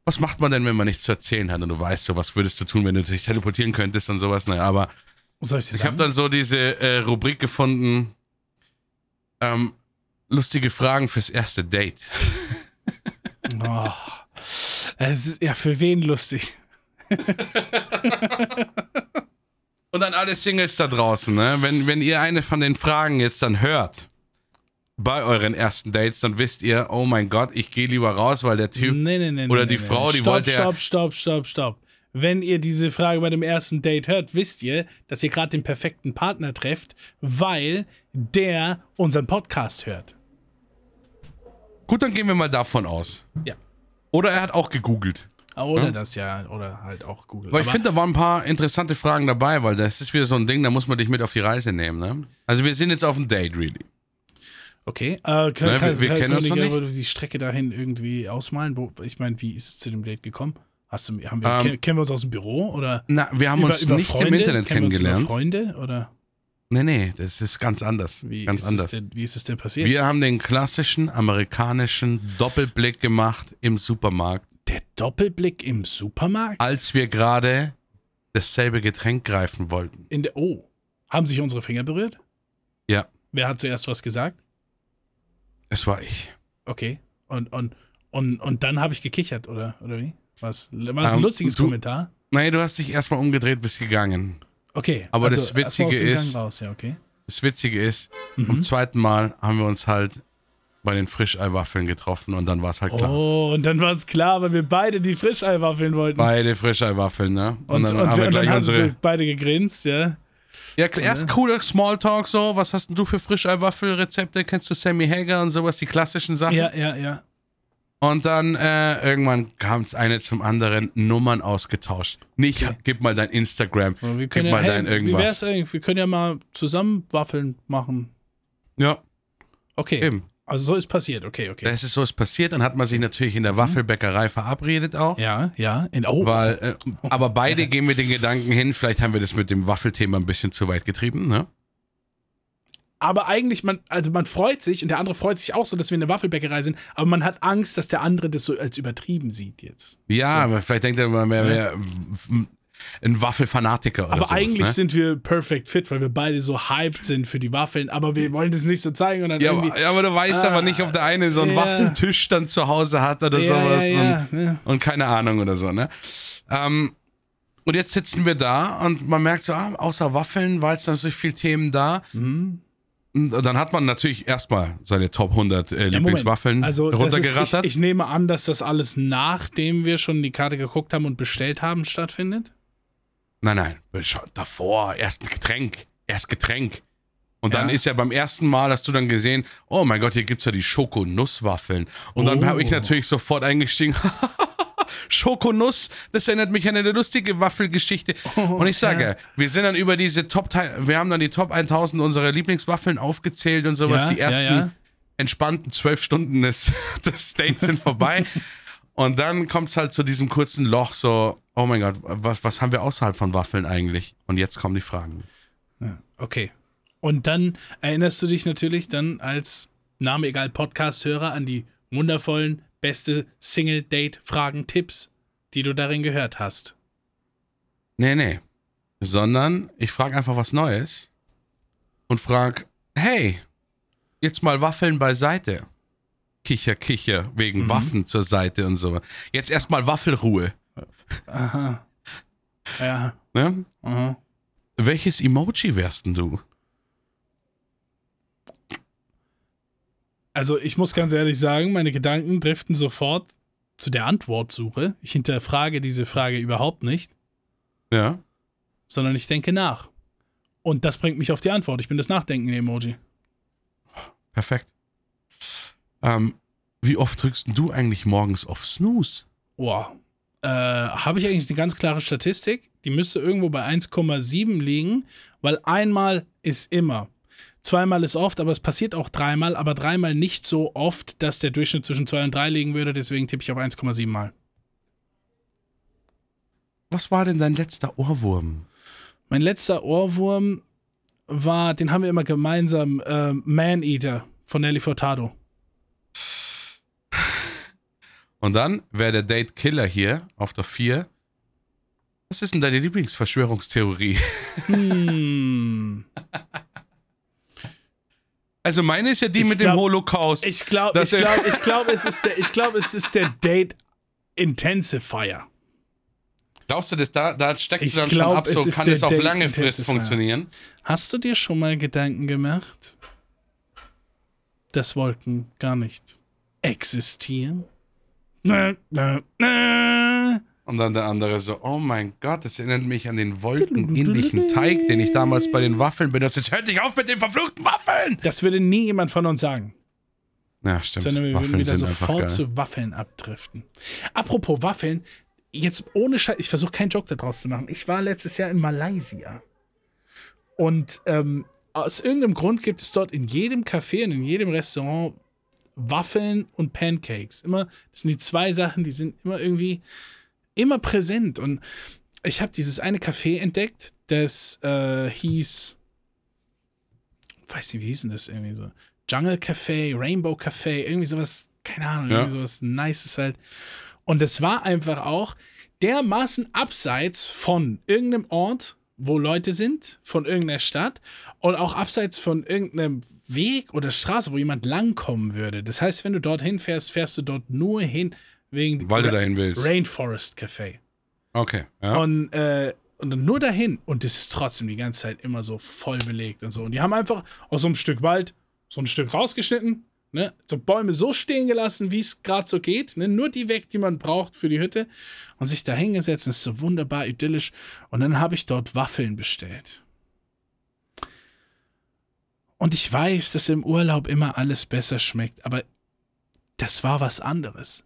was macht man denn, wenn man nichts zu erzählen hat und du weißt so, was würdest du tun, wenn du dich teleportieren könntest und sowas, naja, aber Soll ich ich habe dann so diese äh, Rubrik gefunden, ähm, lustige Fragen fürs erste Date. Oh. Es ist, ja, für wen lustig? Und an alle Singles da draußen, ne? wenn, wenn ihr eine von den Fragen jetzt dann hört, bei euren ersten Dates, dann wisst ihr, oh mein Gott, ich gehe lieber raus, weil der Typ, Nee, nee, nee, oder die Frau, die stopp, wollte ja- Stopp, stopp, stopp, stopp. Wenn ihr diese Frage bei dem ersten Date hört, wisst ihr, dass ihr gerade den perfekten Partner trefft, weil der unseren Podcast hört. gut, dann gehen wir mal davon aus. Ja. Oder er hat auch gegoogelt. Oder Ja. das ja, oder halt auch Google. Aber ich finde, da waren ein paar interessante Fragen dabei, weil das ist wieder so ein Ding, da muss man dich mit auf die Reise nehmen. Ne? Also wir sind jetzt auf dem Date, really. Okay, äh, kann, Ne, kann, wir- kann, kennen uns noch aber die Strecke dahin irgendwie ausmalen? Wo, ich meine, wie ist es zu dem Date gekommen? Hast du, haben wir, Ähm, ken- kennen wir uns aus dem Büro oder Na, wir haben uns nicht im Internet Kennen wir uns kennengelernt. Über Freunde oder Nee, nee, das ist ganz anders. wie ganz ist anders. Es denn, wie ist es denn passiert? Wir haben den klassischen amerikanischen Doppelblick gemacht im Supermarkt, Der Doppelblick im Supermarkt? als wir gerade dasselbe Getränk greifen wollten. In der, oh, haben sich unsere Finger berührt? Ja. Wer hat zuerst was gesagt? Es war ich. Okay. Und, und, und, und dann habe ich gekichert, oder, oder wie? Was? War es ein Ähm, lustiges du- Kommentar? Nee, du hast dich erstmal umgedreht, bist gegangen. Okay. aber das erstmal Witzige ist- ja, okay. Das Witzige ist, Mhm. beim zweiten Mal haben wir uns halt bei den Frischeiwaffeln getroffen und dann war es halt klar. Oh, und dann war es klar, weil wir beide die Frischeiwaffeln wollten. Beide Frischeiwaffeln, ne? und, dann und, haben wir und gleich dann haben unsere. sie beide gegrinst, ja. Ja, erst cooler Smalltalk so. Was hast denn du für Frischeiwaffelrezepte? Kennst du Sammy Hager und sowas, die klassischen Sachen? Ja, ja, ja. Und dann äh, irgendwann kam es eine zum anderen, Nummern ausgetauscht. Nicht, Okay. gib mal dein Instagram, So, wir gib können ja, mal hey, dein wie wär's irgendwas. eigentlich? Wir können ja mal zusammen Waffeln machen. Ja, Okay. eben. Also so ist passiert, okay, okay. Das ist so ist passiert. Dann hat man sich natürlich in der Waffelbäckerei verabredet auch. Ja, ja. In, oh, Weil, äh, aber beide gehen mit den Gedanken hin, vielleicht haben wir das mit dem Waffelthema ein bisschen zu weit getrieben, ne? aber eigentlich, man, also man freut sich und der andere freut sich auch so, dass wir in der Waffelbäckerei sind, aber man hat Angst, dass der andere das so als übertrieben sieht jetzt. Ja, So. aber vielleicht denkt er, man wäre wär ein Waffelfanatiker oder Aber sowas, eigentlich ne? sind wir perfect fit, weil wir beide so hyped sind für die Waffeln, aber wir wollen das nicht so zeigen und dann Ja, irgendwie. aber, ja, aber du weißt Ah, aber nicht, ob der eine so einen ja. Waffeltisch dann zu Hause hat oder ja, sowas. und, und keine Ahnung oder so, ne? Ähm, und jetzt sitzen wir da und man merkt so, ah, außer Waffeln war jetzt natürlich viel Themen da. Mhm. Und dann hat man natürlich erstmal seine Top 100 äh, Ja. Lieblingswaffeln Also das ist, ich, runtergerattert. ich nehme an, dass das alles nachdem wir schon die Karte geguckt haben und bestellt haben stattfindet. Nein, nein, davor, erst ein Getränk, erst Getränk. Und dann Ja. ist ja beim ersten Mal, hast du dann gesehen, oh mein Gott, hier gibt's ja die Schokonusswaffeln. Und dann Oh. habe ich natürlich sofort eingestiegen, Schokonuss, das erinnert mich an eine lustige Waffelgeschichte. Und ich sage, ja. wir sind dann über diese Top, wir haben dann die Top 1000 unserer Lieblingswaffeln aufgezählt und sowas. Ja, die ersten entspannten zwölf Stunden des, des Dates sind vorbei. Und dann kommt es halt zu diesem kurzen Loch, so, oh mein Gott, was, was haben wir außerhalb von Waffeln eigentlich? Und jetzt kommen die Fragen. Ja, okay. Und dann erinnerst du dich natürlich dann als Name egal Podcast-Hörer an die wundervollen beste Single-Date-Fragen, Tipps, die du darin gehört hast. Nee, nee. Sondern ich frage einfach was Neues und frage, hey, jetzt mal Waffeln beiseite. Kicher, Kicher, wegen Mhm. Waffen zur Seite und so. Jetzt erstmal Waffelruhe. Aha. Ja. Ne? Aha. Welches Emoji wärst denn du? Also ich muss ganz ehrlich sagen, meine Gedanken driften sofort zu der Antwortsuche. Ich hinterfrage diese Frage überhaupt nicht, Ja. sondern ich denke nach. Und das bringt mich auf die Antwort. Ich bin das Nachdenken-Emoji. Perfekt. Ähm, wie oft drückst du eigentlich morgens auf Snooze? Boah. Äh, Habe ich eigentlich eine ganz klare Statistik? Die müsste irgendwo bei 1,7 liegen, weil einmal ist immer. Zweimal ist oft, aber es passiert auch dreimal, aber dreimal nicht so oft, dass der Durchschnitt zwischen 2 und 3 liegen würde, deswegen tippe ich auf 1,7 mal. Was war denn dein letzter Ohrwurm? Mein letzter Ohrwurm war, den haben wir immer gemeinsam, äh, Man Eater von Nelly Furtado. Und dann wäre der Date Killer hier auf der 4. Was ist denn deine Lieblingsverschwörungstheorie? Hm. Also meine ist ja die Ich mit glaub- dem Holocaust. Ich glaube, Das ich glaube, ich glaube, es ist der, ich glaube, es ist der Date Intensifier. Glaubst du, dass da, da steckst Ich du dann glaub, schon ab, so kann es auf Date lange Frist funktionieren? Hast du dir schon mal Gedanken gemacht, dass Wolken gar nicht existieren? Na, na, na. Und dann der andere so, oh mein Gott, das erinnert mich an den wolkenähnlichen Teig, den ich damals bei den Waffeln benutzt. Jetzt hört dich auf mit den verfluchten Waffeln! Das würde nie jemand von uns sagen. Ja, stimmt. sondern wir würden Waffeln wieder sind einfach sofort zu Waffeln abdriften. Apropos Waffeln, jetzt ohne Scheiß, ich versuche keinen Joke daraus zu machen. Ich war letztes Jahr in Malaysia. Und ähm, aus irgendeinem Grund gibt es dort in jedem Café und in jedem Restaurant Waffeln und Pancakes. Immer, das sind die zwei Sachen, die sind immer irgendwie immer präsent. Und ich habe dieses eine Café entdeckt, das äh, hieß, weiß nicht, wie hieß denn das irgendwie so? Jungle Café, Rainbow Café, irgendwie sowas, keine Ahnung, Ja. irgendwie sowas Nices halt. Und es war einfach auch dermaßen abseits von irgendeinem Ort, wo Leute sind, von irgendeiner Stadt und auch abseits von irgendeinem Weg oder Straße, wo jemand langkommen würde. Das heißt, wenn du dorthin fährst, fährst du dort nur hin wegen Weil du dahin willst. Rainforest Café. Okay, ja. Und, äh, und nur dahin. Und das ist trotzdem die ganze Zeit immer so voll belegt und so. Und die haben einfach aus so einem Stück Wald so ein Stück rausgeschnitten, ne? So Bäume so stehen gelassen, wie es gerade so geht. Ne? Nur die weg, die man braucht für die Hütte. Und sich da hingesetzt. Das ist so wunderbar idyllisch. Und dann habe ich dort Waffeln bestellt. Und ich weiß, dass im Urlaub immer alles besser schmeckt, aber das war was anderes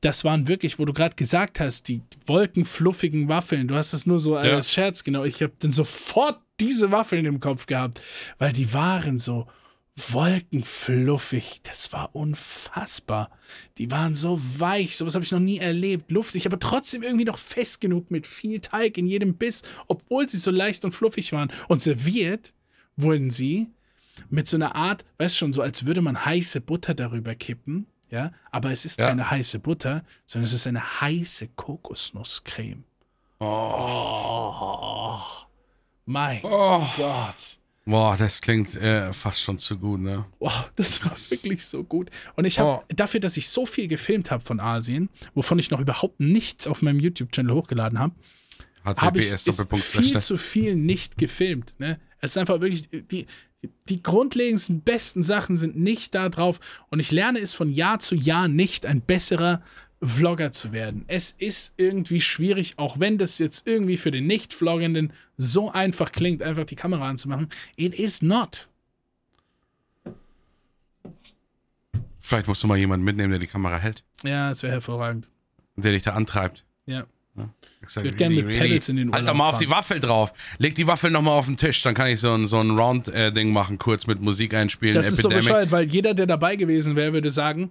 das waren wirklich, wo du gerade gesagt hast, die wolkenfluffigen Waffeln. Du hast es nur so Ja. als Scherz, genau. Ich habe dann sofort diese Waffeln im Kopf gehabt, weil die waren so wolkenfluffig. Das war unfassbar. Die waren so weich, sowas habe ich noch nie erlebt. Luftig, aber trotzdem irgendwie noch fest genug mit viel Teig in jedem Biss, obwohl sie so leicht und fluffig waren. Und serviert wurden sie mit so einer Art, weißt schon, so als würde man heiße Butter darüber kippen, ja, aber es ist Ja. keine heiße Butter, sondern es ist eine heiße Kokosnusscreme. Oh, mein Oh. Gott. Boah, das klingt äh, fast schon zu gut, ne? Wow, das war Krass. wirklich so gut. Und ich habe Oh. dafür, dass ich so viel gefilmt habe von Asien, wovon ich noch überhaupt nichts auf meinem YouTube-Channel hochgeladen habe, habe ich viel zu viel nicht gefilmt. Ne? Es ist einfach wirklich, die, die grundlegendsten, besten Sachen sind nicht da drauf. Und ich lerne es von Jahr zu Jahr nicht, ein besserer Vlogger zu werden. Es ist irgendwie schwierig, auch wenn das jetzt irgendwie für den Nicht-Vloggenden so einfach klingt, einfach die Kamera anzumachen. It is not. Vielleicht musst du mal jemanden mitnehmen, der die Kamera hält. Ja, es wäre hervorragend. Der dich da antreibt. Ja. Ich sag, würd gern mit Pedals in den Halt doch Urlaub mal auf fahren. die Waffel drauf. Leg die Waffel nochmal auf den Tisch, dann kann ich so ein, so ein Round-Ding machen, kurz mit Musik einspielen. Das ist so Epidemic. bescheuert, weil jeder, der dabei gewesen wäre, würde sagen,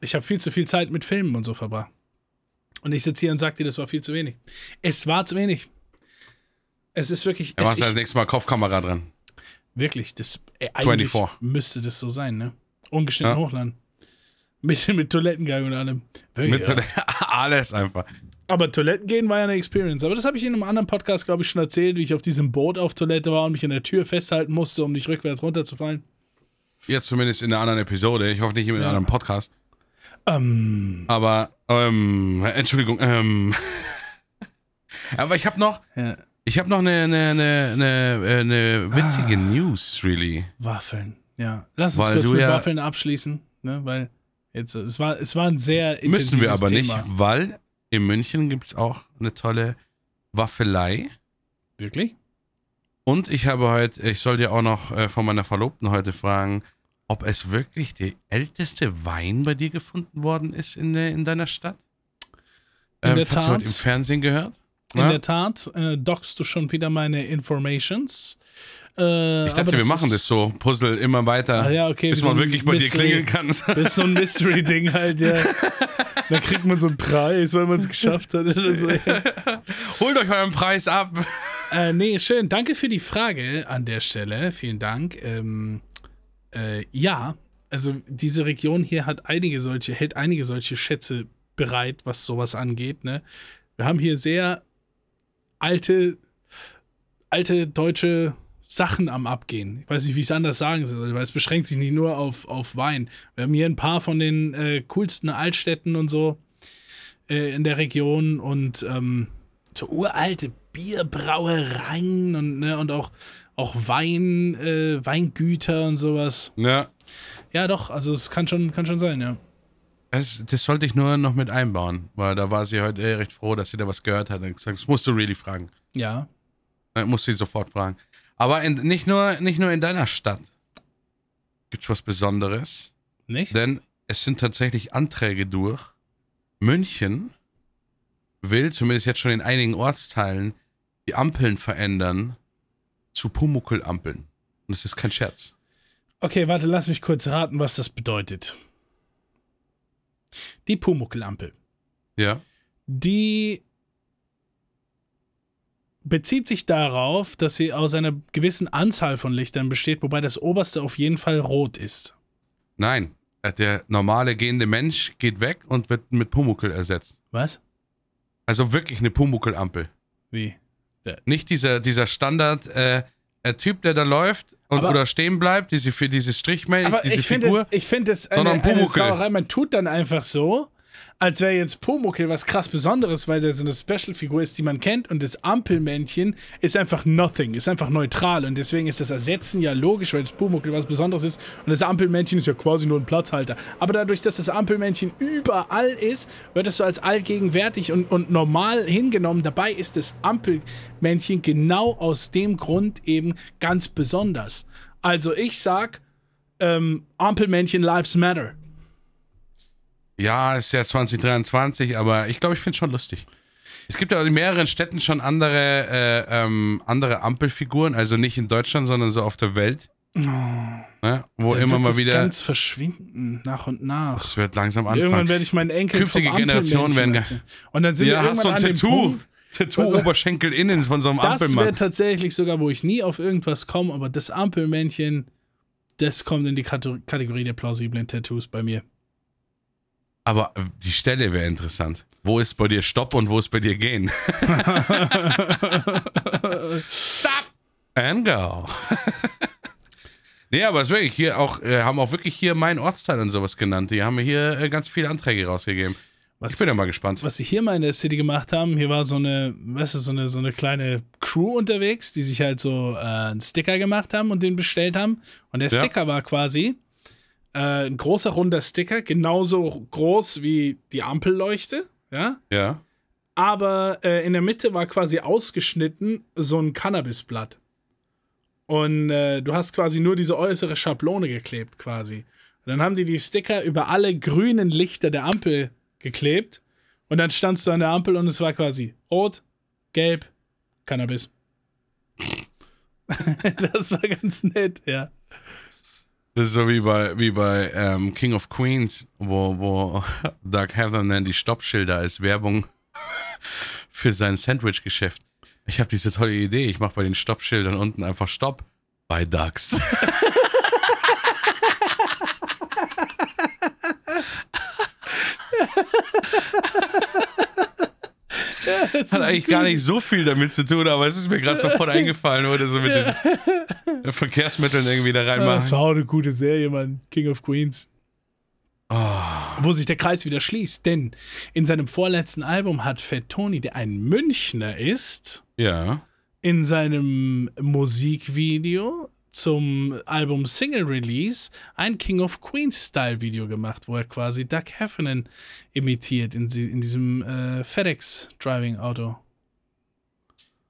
ich habe viel zu viel Zeit mit Filmen und so verbracht. Und ich sitze hier und sage dir, das war viel zu wenig. Es war zu wenig. Es ist wirklich. Es, machst du das nächste Mal Kopfkamera dran. wirklich, das, äh, eigentlich 24. müsste das so sein, ne? Ungeschnitten Ja. hochladen. Mit, mit Toilettengang und allem. Wirklich, Mit ja. alles einfach. Aber Toiletten gehen war ja eine Experience. Aber das habe ich in einem anderen Podcast, glaube ich, schon erzählt, wie ich auf diesem Boot auf Toilette war und mich an der Tür festhalten musste, um nicht rückwärts runterzufallen. Jetzt zumindest in einer anderen Episode. Ich hoffe nicht in einem Ja. anderen Podcast. Ähm, Aber, ähm, Entschuldigung, ähm. Aber ich habe noch, ja, ich habe noch eine, eine, eine, eine, eine witzige News, really. Waffeln. Ja. Lass uns Weil kurz mit ja- Waffeln abschließen, ne? Weil jetzt, es war, es war ein sehr intensives Müssen wir aber Thema. nicht, weil in München gibt es auch eine tolle Waffelei. Wirklich? Und ich habe heute, ich soll dir auch noch äh, von meiner Verlobten heute fragen, ob es wirklich der älteste Wein bei dir gefunden worden ist in, der, in deiner Stadt. In der das hat sie heute im Tat. Fernsehen gehört. In Ja? der Tat, äh, dockst du schon wieder meine Informations. Äh, Ich dachte, wir machen das so, Puzzle immer weiter, Ah, ja, okay, bis so man ein wirklich bei dir Mystery. klingeln kann. Das ist so ein Mystery-Ding halt, ja. Da kriegt man so einen Preis, weil man es geschafft hat so. Holt euch euren Preis ab. Äh, nee, schön. Danke für die Frage an der Stelle. Vielen Dank. Ähm, äh, ja, also diese Region hier hat einige solche, hält einige solche Schätze bereit, was sowas angeht. Ne? Wir haben hier sehr alte, alte deutsche Sachen am Abgehen. Ich weiß nicht, wie ich es anders sagen soll, weil es beschränkt sich nicht nur auf, auf Wein. Wir haben hier ein paar von den äh, coolsten Altstädten und so äh, in der Region und ähm, so uralte Bierbrauereien und, ne, und auch, auch Wein, äh, Weingüter und sowas. Ja, Ja, doch, also es kann schon, kann schon sein, ja. es, das sollte ich nur noch mit einbauen, weil da war sie heute eh recht froh, dass sie da was gehört hat und gesagt, das musst du really fragen. Ja. Äh, musst sie sofort fragen. Aber in, nicht, nur, nicht nur in deiner Stadt gibt es was Besonderes, Nicht? denn es sind tatsächlich Anträge durch. München will, zumindest jetzt schon in einigen Ortsteilen, die Ampeln verändern zu Pumuckl-Ampeln. Und das ist kein Scherz. Okay, warte, lass mich kurz raten, was das bedeutet. Die Pumuckl-Ampel. Ja? Die bezieht sich darauf, dass sie aus einer gewissen Anzahl von Lichtern besteht, wobei das oberste auf jeden Fall rot ist. Nein. Äh, Der normale gehende Mensch geht weg und wird mit Pumuckl ersetzt. Was? Also wirklich eine Pumuckl-Ampel. Wie? Nicht dieser, dieser Standard äh, äh, Typ, der da läuft und, Aber- oder stehen bleibt, diese, für diese Strichmännchen, diese ich finde Figur. es, ich find es sondern eine, eine. Sauerei. Man tut dann einfach so, als wäre jetzt Pumuckl was krass Besonderes, weil der so eine Special-Figur ist, die man kennt und das Ampelmännchen ist einfach nothing, ist einfach neutral und deswegen ist das Ersetzen ja logisch, weil das Pumuckl was Besonderes ist und das Ampelmännchen ist ja quasi nur ein Platzhalter. Aber dadurch, dass das Ampelmännchen überall ist, wird es so als allgegenwärtig und, und normal hingenommen. Dabei ist das Ampelmännchen genau aus dem Grund eben ganz besonders. Also ich sag, ähm, Ampelmännchen Lives Matter. Ja, ist ja 2023, aber ich glaube, ich finde es schon lustig. Es gibt ja in mehreren Städten schon andere, äh, ähm, andere Ampelfiguren, also nicht in Deutschland, sondern so auf der Welt. Ne? Wo Dann immer wird mal das wieder. ganz verschwinden, nach und nach. Das wird langsam Irgendwann anfangen. werde ich meinen Enkel Künftige Generationen werden erzählen. Und dann sind wir Ja, hast irgendwann du ein Tattoo? Punkt, Tattoo Also- Oberschenkel innen von so einem das wäre Ampelmann. tatsächlich sogar, wo ich nie auf irgendwas komme, aber das Ampelmännchen, das kommt in die Kategorie der plausiblen Tattoos bei mir. Aber äh, die Stelle wäre interessant. Wo ist bei dir Stopp und wo ist bei dir Gehen? Stop and go. nee, aber es ist wirklich hier auch, äh, haben auch wirklich hier mein Ortsteil und sowas genannt. Die haben mir hier äh, ganz viele Anträge rausgegeben. Was, Ich bin ja mal gespannt. was sie hier mal in der City gemacht haben, hier war so eine, weißt du, so eine, so eine kleine Crew unterwegs, die sich halt so äh, einen Sticker gemacht haben und den bestellt haben. Und der Ja. Sticker war quasi äh, ein großer runder Sticker, genauso groß wie die Ampelleuchte, ja. Ja. Aber äh, in der Mitte war quasi ausgeschnitten so ein Cannabisblatt. Und äh, du hast quasi nur diese äußere Schablone geklebt, quasi. Und dann haben die die Sticker über alle grünen Lichter der Ampel geklebt. Und dann standst du an der Ampel und es war quasi rot, gelb, Cannabis. das war ganz nett, ja. Das ist so wie bei, wie bei ähm, King of Queens, wo, wo Doug Heather dann die Stoppschilder als Werbung für sein Sandwich-Geschäft. Ich habe diese tolle Idee. Ich mache bei den Stoppschildern unten einfach Stopp bei Ducks. Hat eigentlich gar nicht so viel damit zu tun, aber es ist mir gerade sofort eingefallen, oder so mit diesem, Verkehrsmitteln irgendwie da Das reinmachen. war auch eine gute Serie, Mann. King of Queens. Oh. Wo sich der Kreis wieder schließt. Denn in seinem vorletzten Album hat Fat Tony, der ein Münchner ist, Ja. in seinem Musikvideo zum Album Single Release ein King of Queens Style Video gemacht, wo er quasi Doug Heffernan imitiert in, in diesem äh, FedEx Driving Auto.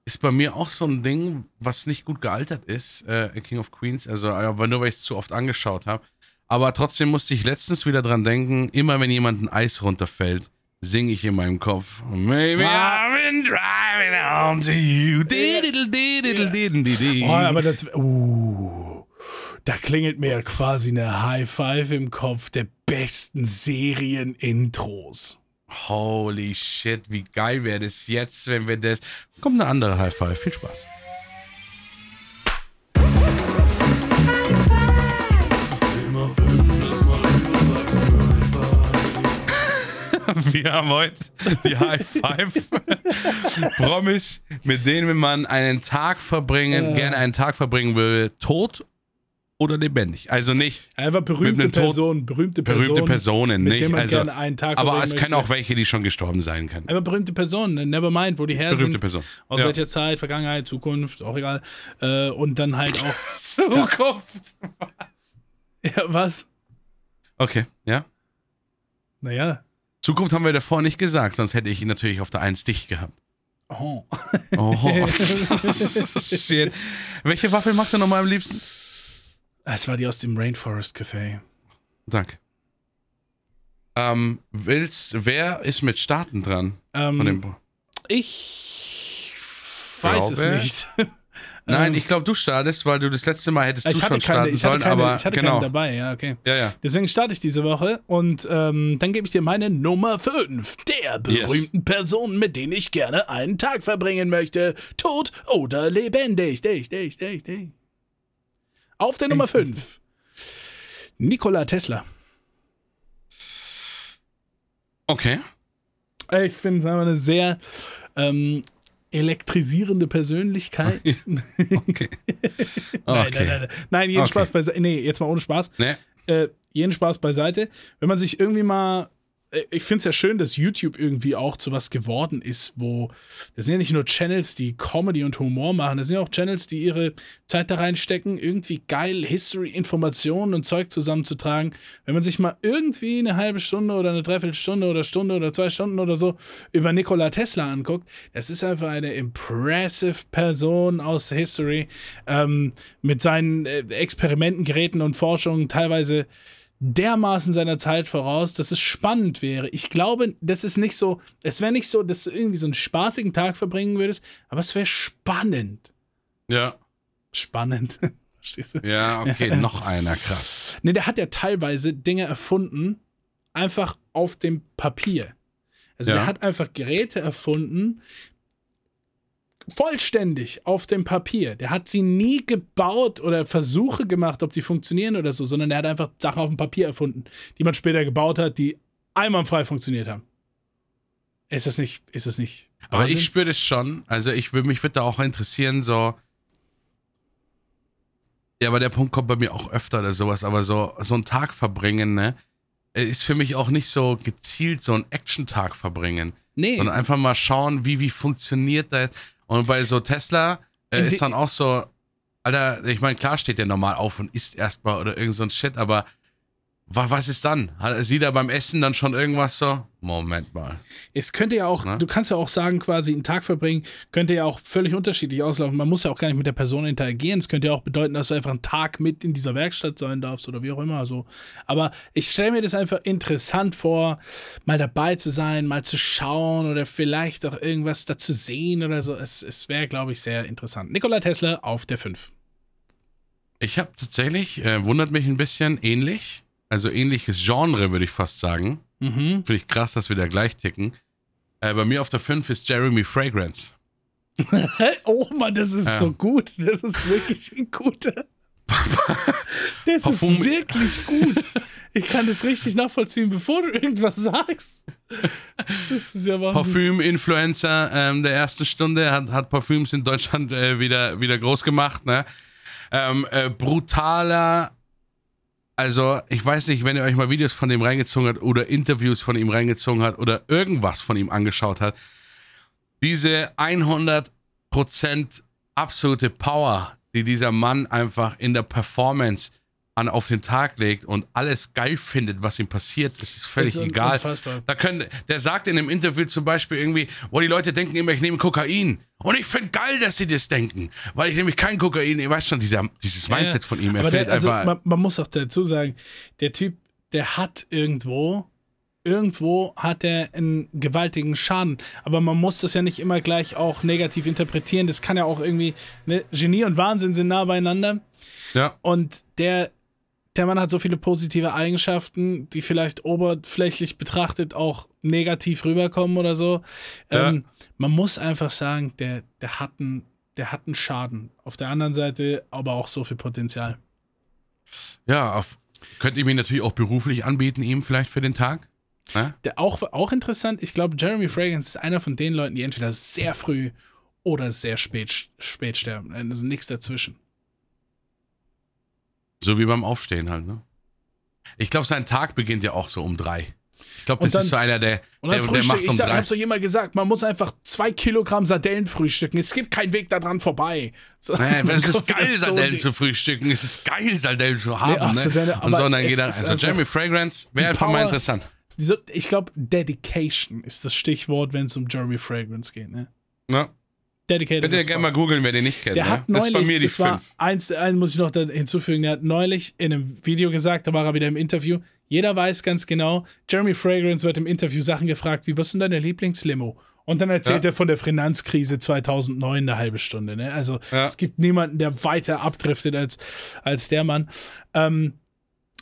Ist bei mir auch so ein Ding, was nicht gut gealtert ist, äh, King of Queens, also aber nur weil ich es zu oft angeschaut habe. Aber trotzdem musste ich letztens wieder dran denken, immer wenn jemand ein Eis runterfällt, singe ich in meinem Kopf. Maybe Ah. I've been driving home to you. Diddle, diddle, diddle, diddle. Oh, aber das. Uh, da klingelt mir ja quasi eine High Five im Kopf der besten Serien-Intros. Holy shit, wie geil wäre das jetzt, wenn wir das. Kommt eine andere High Five. Viel Spaß. Wir haben heute die High Five Promis, mit denen man einen Tag verbringen, gerne einen Tag verbringen würde, tot oder lebendig. Also nicht Einfach berühmte Personen, berühmte Personen. berühmte Personen, nicht? Also, gerne einen Tag aber es können auch welche, die schon gestorben sein können. Einfach berühmte Personen, never mind, wo die her Berühmte sind. Person. Aus Ja. welcher Zeit, Vergangenheit, Zukunft, auch egal. Äh, und dann halt auch. Zukunft. ja, was? Okay, ja. Naja. Zukunft haben wir davor nicht gesagt, sonst hätte ich ihn natürlich auf der 1 dicht gehabt. Oh. Oh, shit. Welche Waffel magst du nochmal am liebsten? Es war die aus dem Rainforest Café. Danke. Ähm, willst, wer ist mit Starten dran? Ähm, Von dem, ich weiß Glaube- es nicht. Nein, ähm, ich glaube, du startest, weil du das letzte Mal hättest du ich schon keine, starten ich sollen, keine, aber ich hatte genau. keinen dabei, ja, okay. Ja, ja. Deswegen starte ich diese Woche und ähm, dann gebe ich dir meine Nummer 5 der berühmten Personen, mit denen ich gerne einen Tag verbringen möchte. Tot oder lebendig. Dich, dich, dich, dich. Auf der Nummer 5. Nikola Tesla. Okay. Ich finde es einfach eine sehr ähm, elektrisierende Persönlichkeit. nein, Okay. nein, Okay. nein, nein. Nein, jeden Okay. Spaß beiseite. Nee, jetzt mal ohne Spaß. Ne? äh, jeden Spaß beiseite. Wenn man sich irgendwie mal. Äh, Ich finde es ja schön, dass YouTube irgendwie auch zu was geworden ist, wo. Das sind ja nicht nur Channels, die Comedy und Humor machen, das sind ja auch Channels, die ihre Zeit da reinstecken, irgendwie geil History, Informationen und Zeug zusammenzutragen. Wenn man sich mal irgendwie eine halbe Stunde oder eine Dreiviertelstunde oder Stunde oder zwei Stunden oder so über Nikola Tesla anguckt, das ist einfach eine impressive Person aus History ähm, mit seinen äh, Experimenten, Geräten und Forschungen teilweise dermaßen seiner Zeit voraus, dass es spannend wäre. Ich glaube, das ist nicht so, es wäre nicht so, dass du irgendwie so einen spaßigen Tag verbringen würdest, aber es wäre spannend. Ja. Spannend. Verstehst du? Ja, okay, noch einer, krass. Ne, der hat ja teilweise Dinge erfunden, einfach auf dem Papier. Also Ja. der hat einfach Geräte erfunden, vollständig auf dem Papier. Der hat sie nie gebaut oder Versuche gemacht, ob die funktionieren oder so, sondern der hat einfach Sachen auf dem Papier erfunden, die man später gebaut hat, die einwandfrei funktioniert haben. Ist das nicht, ist das nicht? Aber Wahnsinn? ich spüre das schon. Also ich würde mich würde da auch interessieren, so. Ja, aber der Punkt kommt bei mir auch öfter oder sowas, aber so, so einen Tag verbringen, ne? Ist für mich auch nicht so gezielt so ein Action-Tag verbringen. nee, Sondern einfach mal schauen, wie, wie funktioniert das. Und bei so Tesla äh, ist dann auch so, Alter, ich meine, klar steht der normal auf und isst erstmal oder irgend so ein Shit, aber was ist dann? Hat, sieht er beim Essen dann schon irgendwas so? Moment mal. Es könnte ja auch, Ne? du kannst ja auch sagen, quasi einen Tag verbringen, könnte ja auch völlig unterschiedlich auslaufen. Man muss ja auch gar nicht mit der Person interagieren. Es könnte ja auch bedeuten, dass du einfach einen Tag mit in dieser Werkstatt sein darfst oder wie auch immer. So. Aber ich stelle mir das einfach interessant vor, mal dabei zu sein, mal zu schauen oder vielleicht auch irgendwas dazu sehen oder so. Es, es wäre, glaube ich, sehr interessant. Nikola Tesla auf der 5. Ich habe tatsächlich, äh, wundert mich ein bisschen, ähnlich. Also ähnliches Genre, würde ich fast sagen. Mhm. Finde ich krass, dass wir da gleich ticken. Äh, bei mir auf der 5 ist Jeremy Fragrance. Oh Mann, das ist Ja. so gut. Das ist wirklich ein guter. Das Parfum- ist wirklich gut. Ich kann das richtig nachvollziehen, bevor du irgendwas sagst. Das ist ja Wahnsinn. Parfüm-Influencer ähm, der ersten Stunde hat, hat Parfüms in Deutschland äh, wieder, wieder groß gemacht. Ne? Ähm, äh, brutaler, also ich weiß nicht, wenn ihr euch mal Videos von dem reingezogen habt oder Interviews von ihm reingezogen habt oder irgendwas von ihm angeschaut hat, diese 100% absolute Power, die dieser Mann einfach in der Performance an auf den Tag legt und alles geil findet, was ihm passiert, das ist völlig ist egal. unfassbar. Da können, der sagt in einem Interview zum Beispiel irgendwie, wo die Leute denken immer, ich nehme Kokain. Und ich finde geil, dass sie das denken. Weil ich nämlich kein Kokain, ihr weißt schon, dieser, dieses Ja, ja. Mindset von ihm, er also, einfach. man, man muss auch dazu sagen, der Typ, der hat irgendwo, irgendwo hat er einen gewaltigen Schaden. Aber man muss das ja nicht immer gleich auch negativ interpretieren. Das kann ja auch irgendwie, ne, Genie und Wahnsinn sind nah beieinander. ja, Und der, der Mann hat so viele positive Eigenschaften, die vielleicht oberflächlich betrachtet auch negativ rüberkommen oder so. Ja. Ähm, man muss einfach sagen, der, der, hat einen, der hat einen Schaden. Auf der anderen Seite aber auch so viel Potenzial. ja, auf, könnt ihr mir natürlich auch beruflich anbieten, ihm vielleicht für den Tag? Ne? Der auch, auch interessant, ich glaube, Jeremy Fragrance ist einer von den Leuten, die entweder sehr früh oder sehr spät, spät sterben. Also nichts dazwischen. So wie beim Aufstehen halt, ne? Ich glaube, sein Tag beginnt ja auch so um drei. Ich glaube, das dann- ist so einer, der, Und dann der, der macht ich, um sag, ich drei. hab's doch jemand gesagt, man muss einfach zwei Kilogramm Sardellen frühstücken. Es gibt keinen Weg daran vorbei. So, Naja, es ist geil, so Sardellen dick. zu frühstücken. Es ist geil, Sardellen zu haben. ach, ne? Sardelle, Und so, und dann geht er. ist Also, Jeremy Fragrance wäre einfach mal interessant. So, ich glaube, Dedication ist das Stichwort, wenn es um Jeremy Fragrance geht. Ne? Ne? Dedicated. Könnt ihr as gerne mal googeln, wer den nicht kennt. Der ne? hat das neulich, ist bei mir die das war fünf. eins, einen muss ich noch hinzufügen, der hat neulich in einem Video gesagt, da war er wieder im Interview, jeder weiß ganz genau, Jeremy Fragrance wird im Interview Sachen gefragt, wie, was ist denn deine Lieblingslimo? Und dann erzählt Ja. er von der Finanzkrise 2009 eine halbe Stunde. Ne? Also Ja. es gibt niemanden, der weiter abdriftet als, als der Mann. Ähm,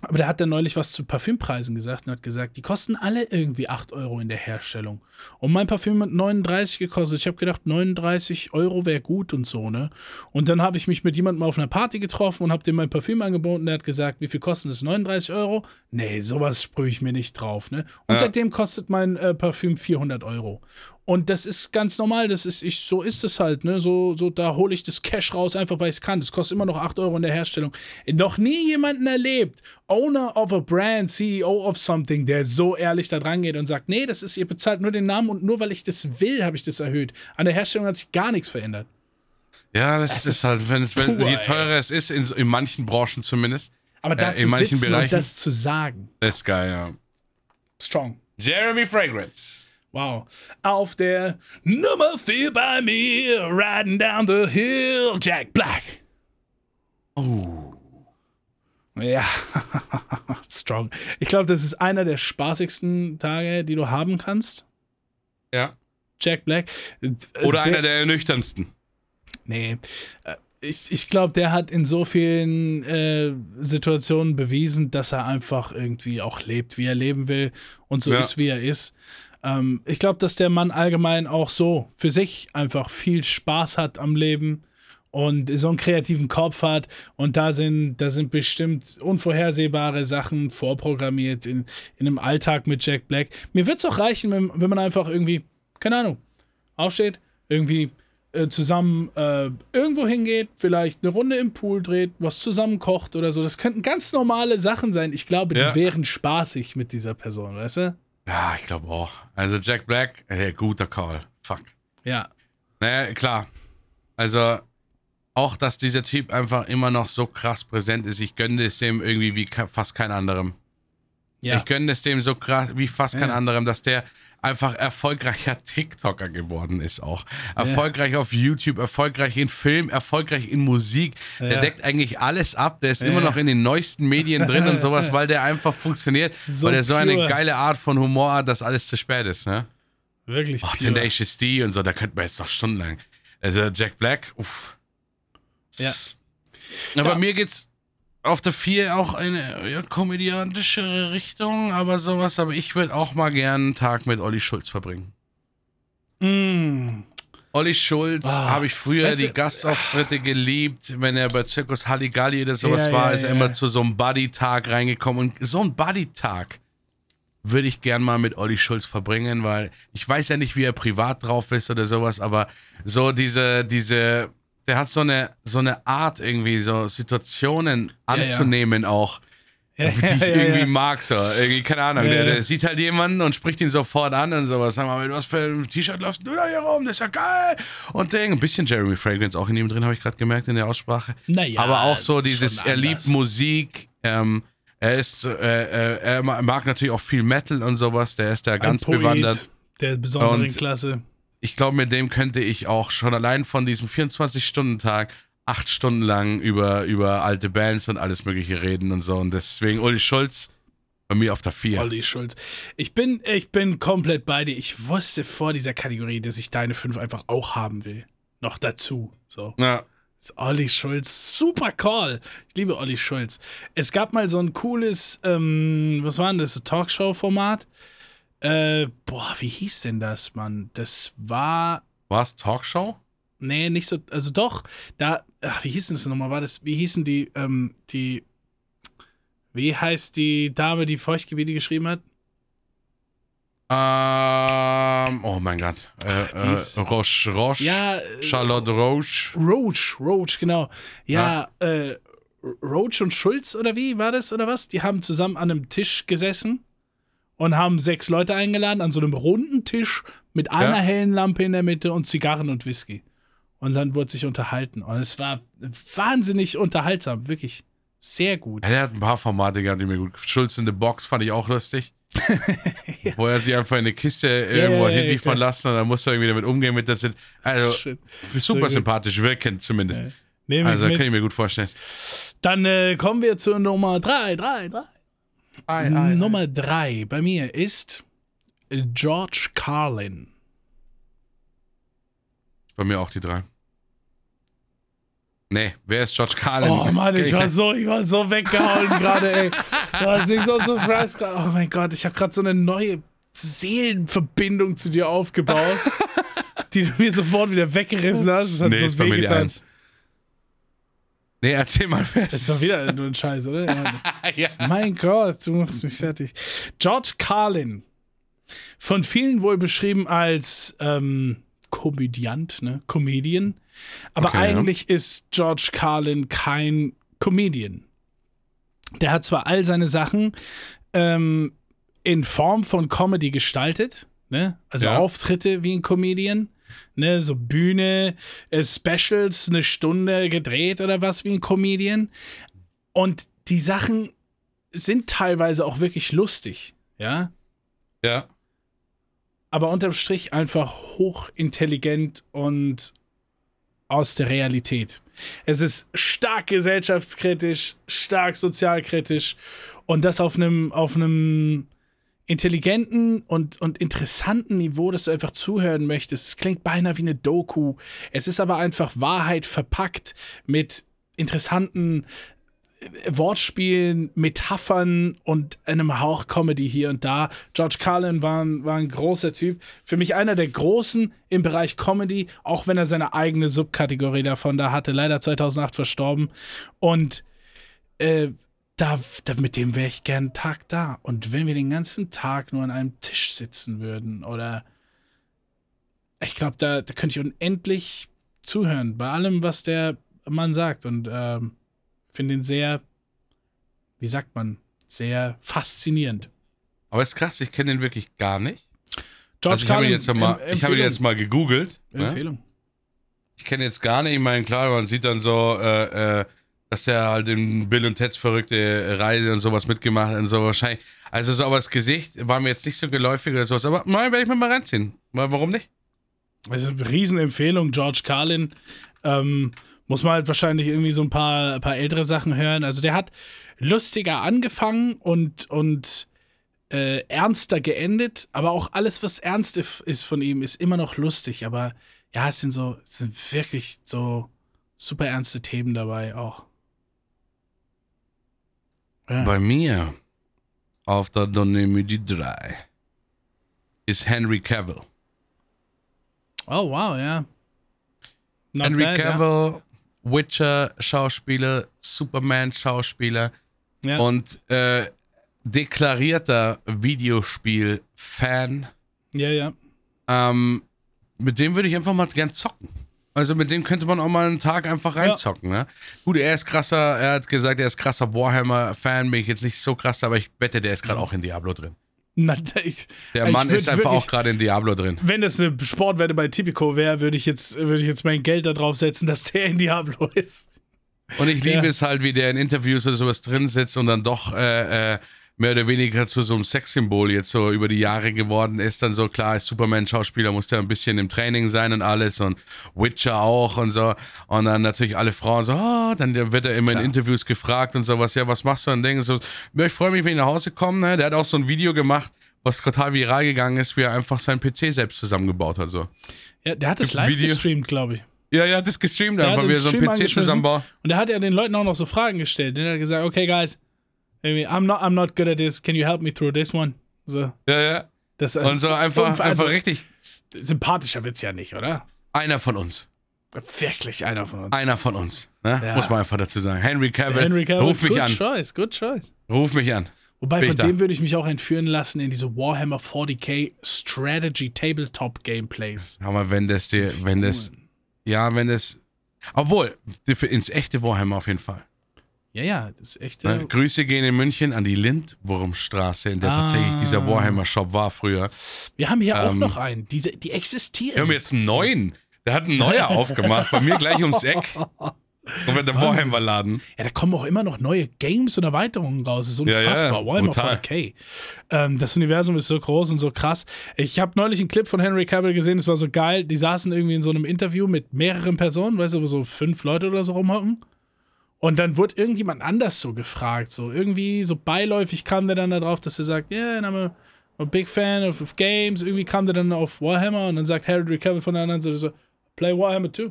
aber der hat dann neulich was zu Parfümpreisen gesagt und hat gesagt, die kosten alle irgendwie 8 Euro in der Herstellung. Und mein Parfüm hat 39 gekostet. Ich habe gedacht, 39 Euro wäre gut und so, ne? Und dann habe ich mich mit jemandem auf einer Party getroffen und habe dem mein Parfüm angeboten. Der hat gesagt, wie viel kostet das? 39 Euro? Nee, sowas sprühe ich mir nicht drauf, ne? Und Ja. seitdem kostet mein äh, Parfüm 400 Euro. Und das ist ganz normal, das ist, ich, so ist es halt, ne? So, so da hole ich das Cash raus, einfach weil ich es kann. Das kostet immer noch 8 Euro in der Herstellung. Noch nie jemanden erlebt, Owner of a Brand, CEO of something, der so ehrlich da dran geht und sagt, nee, das ist, ihr bezahlt nur den Namen und nur weil ich das will, habe ich das erhöht. An der Herstellung hat sich gar nichts verändert. Ja, das, Das ist, ist halt, wenn es, wenn, pur, je ey. teurer es ist, in, in manchen Branchen zumindest, Aber Äh, da zu in manchen Bereichen- das zu sagen, das ist geil, ja. strong. Jeremy Fragrance. Wow. Auf der Nummer 4 bei mir, riding down the hill, Jack Black. Oh. Ja, strong. Ich glaube, das ist einer der spaßigsten Tage, die du haben kannst. Ja. Jack Black. Oder Sehr- einer der ernüchternsten. Nee. Äh, Ich, ich glaube, der hat in so vielen äh, Situationen bewiesen, dass er einfach irgendwie auch lebt, wie er leben will und so Ja. ist, wie er ist. Ähm, ich glaube, dass der Mann allgemein auch so für sich einfach viel Spaß hat am Leben und so einen kreativen Kopf hat. Und da sind, da sind bestimmt unvorhersehbare Sachen vorprogrammiert in, in einem Alltag mit Jack Black. Mir wird es auch reichen, wenn, wenn man einfach irgendwie, keine Ahnung, aufsteht, irgendwie äh, zusammen äh, irgendwo hingeht, vielleicht eine Runde im Pool dreht, was zusammen kocht oder so. Das könnten ganz normale Sachen sein. Ich glaube, Ja. die wären spaßig mit dieser Person, weißt du? Ja, ich glaube auch. Also Jack Black, äh, guter Call. Fuck. Ja. Naja, klar. Also auch, dass dieser Typ einfach immer noch so krass präsent ist. Ich gönne es dem irgendwie wie fast kein anderem. Ja. Ich gönne es dem so krass wie fast kein Ja. anderem, dass der einfach erfolgreicher TikToker geworden ist auch. Erfolgreich auf YouTube, erfolgreich in Film, erfolgreich in Musik. Der Ja. deckt eigentlich alles ab. Der ist Ja. immer noch in den neuesten Medien drin und sowas, weil der einfach funktioniert. So weil der so eine geile Art von Humor hat, dass alles zu spät ist, ne? Wirklich. Oh. Tenacious D und so, da könnten wir jetzt noch stundenlang. Also Jack Black, uff. Ja. Aber Da- mir geht's auf der 4 auch in eine ja, komödiantischere Richtung, aber sowas. Aber ich würde auch mal gern einen Tag mit Olli Schulz verbringen. Mm. Olli Schulz Ah, habe ich früher weißt die du- Gastauftritte geliebt. Wenn er bei Zirkus Halligalli oder sowas Ja, war, ja, ist er immer zu so einem Buddy-Tag reingekommen. Und so einen Buddy-Tag würde ich gern mal mit Olli Schulz verbringen, weil ich weiß ja nicht, wie er privat drauf ist oder sowas, aber so diese, diese der hat so eine, so eine Art, irgendwie so Situationen Ja, ja. anzunehmen auch. Ja, die ich ja, irgendwie ja. mag, so. Irgendwie, keine Ahnung. Ja, der, ja. der sieht halt jemanden und spricht ihn sofort an und sowas. Sag mal, was für ein T-Shirt läufst du da hier rum? Das ist ja geil. Und Ding. Ein bisschen Jeremy Fragrance auch in ihm drin, habe ich gerade gemerkt in der Aussprache. Naja, Aber auch so dieses, er liebt. Musik. Ähm, er ist, äh, äh, er ma- mag natürlich auch viel Metal und sowas. Der ist da ganz Poet bewandert. Der besonderen Und- Klasse. Ich glaube, mit dem könnte ich auch schon allein von diesem 24-Stunden-Tag acht Stunden lang über, über alte Bands und alles Mögliche reden und so. Und deswegen Uli Schulz bei mir auf der 4. Olli Schulz. Ich bin, ich bin komplett bei dir. Ich wusste vor dieser Kategorie, dass ich deine fünf einfach auch haben will. Noch dazu. So. Ja. Olli Schulz, super Call. Ich liebe Olli Schulz. Es gab mal so ein cooles, ähm, was war denn das, Talkshow-Format? Äh, boah, wie hieß denn das, Mann? Das war, Was? Talkshow? nee, nicht so, also doch, da, ach, wie hieß denn das nochmal? War das, wie hießen die, ähm, die, wie heißt die Dame, die Feuchtgebiete geschrieben hat? Ähm, oh mein Gott. Äh, die äh, Roche, Roche. Ja, äh, Charlotte Roche. Roach, Roach, genau. Ja, äh, Roach und Schulz oder wie war das oder was? Die haben zusammen an einem Tisch gesessen und haben sechs Leute eingeladen an so einem runden Tisch mit einer ja. hellen Lampe in der Mitte und Zigarren und Whisky. Und dann wurde sich unterhalten. Und es war wahnsinnig unterhaltsam, wirklich. Sehr gut. Er hat ein paar Formate gehabt, die mir gut. Schulz in the Box fand ich auch lustig. ja. Wo er sich einfach in eine Kiste irgendwo ja, hinliefern ja, lassen und dann musste er irgendwie damit umgehen mit das. Sind, also Shit. super so sympathisch wirken zumindest. also kann ich mir gut vorstellen. Dann äh, kommen wir zur Nummer 3, 3, 3. Ei, ei, Nummer ei. drei bei mir ist George Carlin. Bei mir auch die drei. Nee, wer ist George Carlin? Oh Mann, ich war so, ich war so weggehauen gerade, ey. Du hast nicht so surprised. gerade. Oh mein Gott, ich habe gerade so eine neue Seelenverbindung zu dir aufgebaut, die du mir sofort wieder weggerissen hast. Das hat nee, so ist bei mir die eins. Nee, erzähl mal, wer Das war wieder nur ein Scheiß, oder? Ja. ja. Mein Gott, du machst mich fertig. George Carlin. Von vielen wohl beschrieben als ähm, Komödiant, ne? Comedian. Aber Okay, ja. eigentlich ist George Carlin kein Comedian. Der hat zwar all seine Sachen ähm, in Form von Comedy gestaltet, ne? Also Ja. Auftritte wie ein Comedian, ne? So Bühne, äh, Specials, eine Stunde gedreht oder was wie ein Comedian. Und die Sachen sind teilweise auch wirklich lustig, ja. Ja. Aber unterm Strich einfach hochintelligent und aus der Realität. Es ist stark gesellschaftskritisch, stark sozialkritisch und das auf einem auf einem intelligenten und, und interessanten Niveau, dass du einfach zuhören möchtest. Es klingt beinahe wie eine Doku. Es ist aber einfach Wahrheit verpackt mit interessanten äh, Wortspielen, Metaphern und einem Hauch Comedy hier und da. George Carlin war ein, war ein großer Typ. Für mich einer der großen im Bereich Comedy, auch wenn er seine eigene Subkategorie davon da hatte. Leider 2008 verstorben. Und äh, da, da, mit dem wäre ich gern einen Tag da. Und wenn wir den ganzen Tag nur an einem Tisch sitzen würden oder ich glaube, da, da könnte ich unendlich zuhören bei allem, was der Mann sagt. Und ähm, finde ihn sehr, wie sagt man, sehr faszinierend. Aber ist krass, ich kenne den wirklich gar nicht. George also ich habe ihn jetzt mal, ich habe ihn jetzt mal gegoogelt. Ne? Empfehlung. Ich kenne jetzt gar nicht, ich meine, klar, man sieht dann so, äh, äh, dass er halt in Bill und Teds verrückte Reise und sowas mitgemacht hat und so wahrscheinlich. Also so, aber das Gesicht war mir jetzt nicht so geläufig oder sowas. Aber mal werde ich mir mal reinziehen. Warum nicht? Also Riesenempfehlung, George Carlin. Ähm, muss man halt wahrscheinlich irgendwie so ein paar, paar ältere Sachen hören. Also der hat lustiger angefangen und, und äh, ernster geendet, aber auch alles, was ernst ist von ihm, ist immer noch lustig. Aber ja, es sind so, es sind wirklich so super ernste Themen dabei auch. Ja. Bei mir auf der Nummer 3 ist Henry Cavill. Oh, wow, ja. Not Henry bad, Cavill, Witcher-Schauspieler, Superman-Schauspieler Ja. Ja. und äh, deklarierter Videospiel-Fan. ja, ja. Ähm, mit dem würde ich einfach mal gern zocken. Also mit dem könnte man auch mal einen Tag einfach reinzocken, ne? Gut, er ist krasser, er hat gesagt, er ist krasser Warhammer-Fan, bin ich jetzt nicht so krass, aber ich wette, der ist gerade auch in Diablo drin. Na, ich, Der Mann würd ist einfach wirklich- auch gerade in Diablo drin. Wenn das eine Sportwette bei Tipico wäre, würde ich jetzt, würde ich jetzt mein Geld darauf setzen, dass der in Diablo ist. Und ich liebe Ja. es halt, wie der in Interviews oder sowas drin sitzt und dann doch äh, äh, mehr oder weniger zu so einem Sexsymbol jetzt so über die Jahre geworden ist. Dann so, klar, als Superman-Schauspieler muss der ein bisschen im Training sein und alles und Witcher auch und so. Und dann natürlich alle Frauen so, oh, dann wird er immer Klar. in Interviews gefragt und sowas, ja, was machst du? Und denken so, ja, ich freue mich, wenn ich nach Hause komme. Ne? Der hat auch so ein Video gemacht, was total viral gegangen ist, wie er einfach seinen PC selbst zusammengebaut hat. So. Ja, der hat das ein live Video. gestreamt, glaube ich. Ja, ja, das gestreamt Der einfach, wie er so einen Stream PC zusammenbaut. Und er hat ja den Leuten auch noch so Fragen gestellt. Der hat gesagt, okay, guys, maybe I'm not, I'm not good at this. Can you help me through this one? So, Ja, ja. das ist Und so einfach, also, einfach richtig sympathischer wird's ja nicht, oder? einer von uns. Wirklich einer von uns. Einer von uns. Ne? Ja. Muss man einfach dazu sagen. Henry Cavill, Henry Cavill, ruf mich good an. choice, good choice. Ruf mich an. Wobei, Bin von da. dem würde ich mich auch entführen lassen in diese Warhammer 40k Strategy Tabletop Gameplays. Aber wenn das dir, wenn das, ja, wenn das, obwohl, ins echte Warhammer auf jeden Fall. Ja, ja, das ist echt. Äh, Grüße gehen in München an die Lindwurmstraße, in der Ah. tatsächlich dieser Warhammer-Shop war früher. Wir haben hier auch Ähm, noch einen. Diese, die existieren. Wir haben jetzt einen neuen. Der hat einen neuer aufgemacht, bei mir gleich ums Eck. Und mit dem Warhammer-Laden. Ja, da kommen auch immer noch neue Games und Erweiterungen raus. Das ist Ja, ja, unfassbar. Warhammer brutal. 4K. Ähm, das Universum ist so groß und so krass. Ich habe neulich einen Clip von Henry Cavill gesehen, das war so geil. Die saßen irgendwie in so einem Interview mit mehreren Personen, weißt du, wo so fünf Leute oder so rumhocken. Und dann wurde irgendjemand anders so gefragt. So irgendwie so beiläufig kam der dann darauf, dass er sagt, yeah, I'm a, a big fan of, of games. Irgendwie kam der dann auf Warhammer und dann sagt Henry Cavill von der anderen Seite so, play Warhammer 2.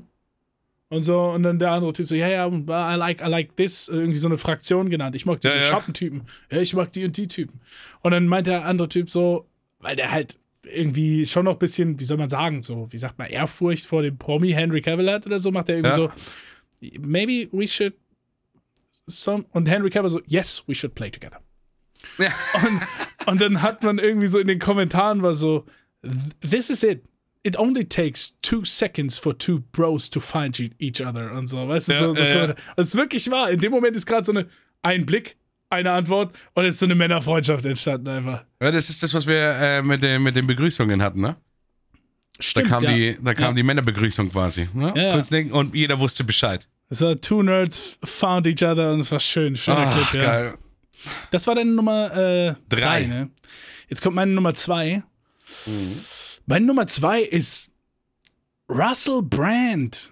Und so, und dann der andere Typ so, ja, ja, I like, I like this, irgendwie so eine Fraktion genannt. Ich mag diese Ja, ja. Schattentypen. Ja, ich mag die und die Typen. Und dann meint der andere Typ so, weil der halt irgendwie schon noch ein bisschen, wie soll man sagen, so, wie sagt man, Ehrfurcht vor dem Promi Henry Cavill hat oder so, macht er irgendwie Ja. so, maybe we should some, und Henry Cavill so, yes, we should play together. Ja. Und, und dann hat man irgendwie so in den Kommentaren war so, this is it. It only takes two seconds for two bros to find e- each other und so. Weißt du, Ja, so, so ja, ja. Das ist wirklich wahr. In dem Moment ist gerade so eine, ein Blick, eine Antwort und jetzt so eine Männerfreundschaft entstanden einfach. Ja, das ist das, was wir äh, mit, den, mit den Begrüßungen hatten, ne? Da Stimmt, kam, ja. die, da kam Ja. die Männerbegrüßung quasi. Ne? Ja, und jeder wusste Bescheid. War two nerds found each other und es war schön. Schöner Ach, Clip, ja. geil. Das war deine Nummer äh, Drei. ne? Jetzt kommt meine Nummer zwei. Mhm. Meine Nummer zwei ist Russell Brand.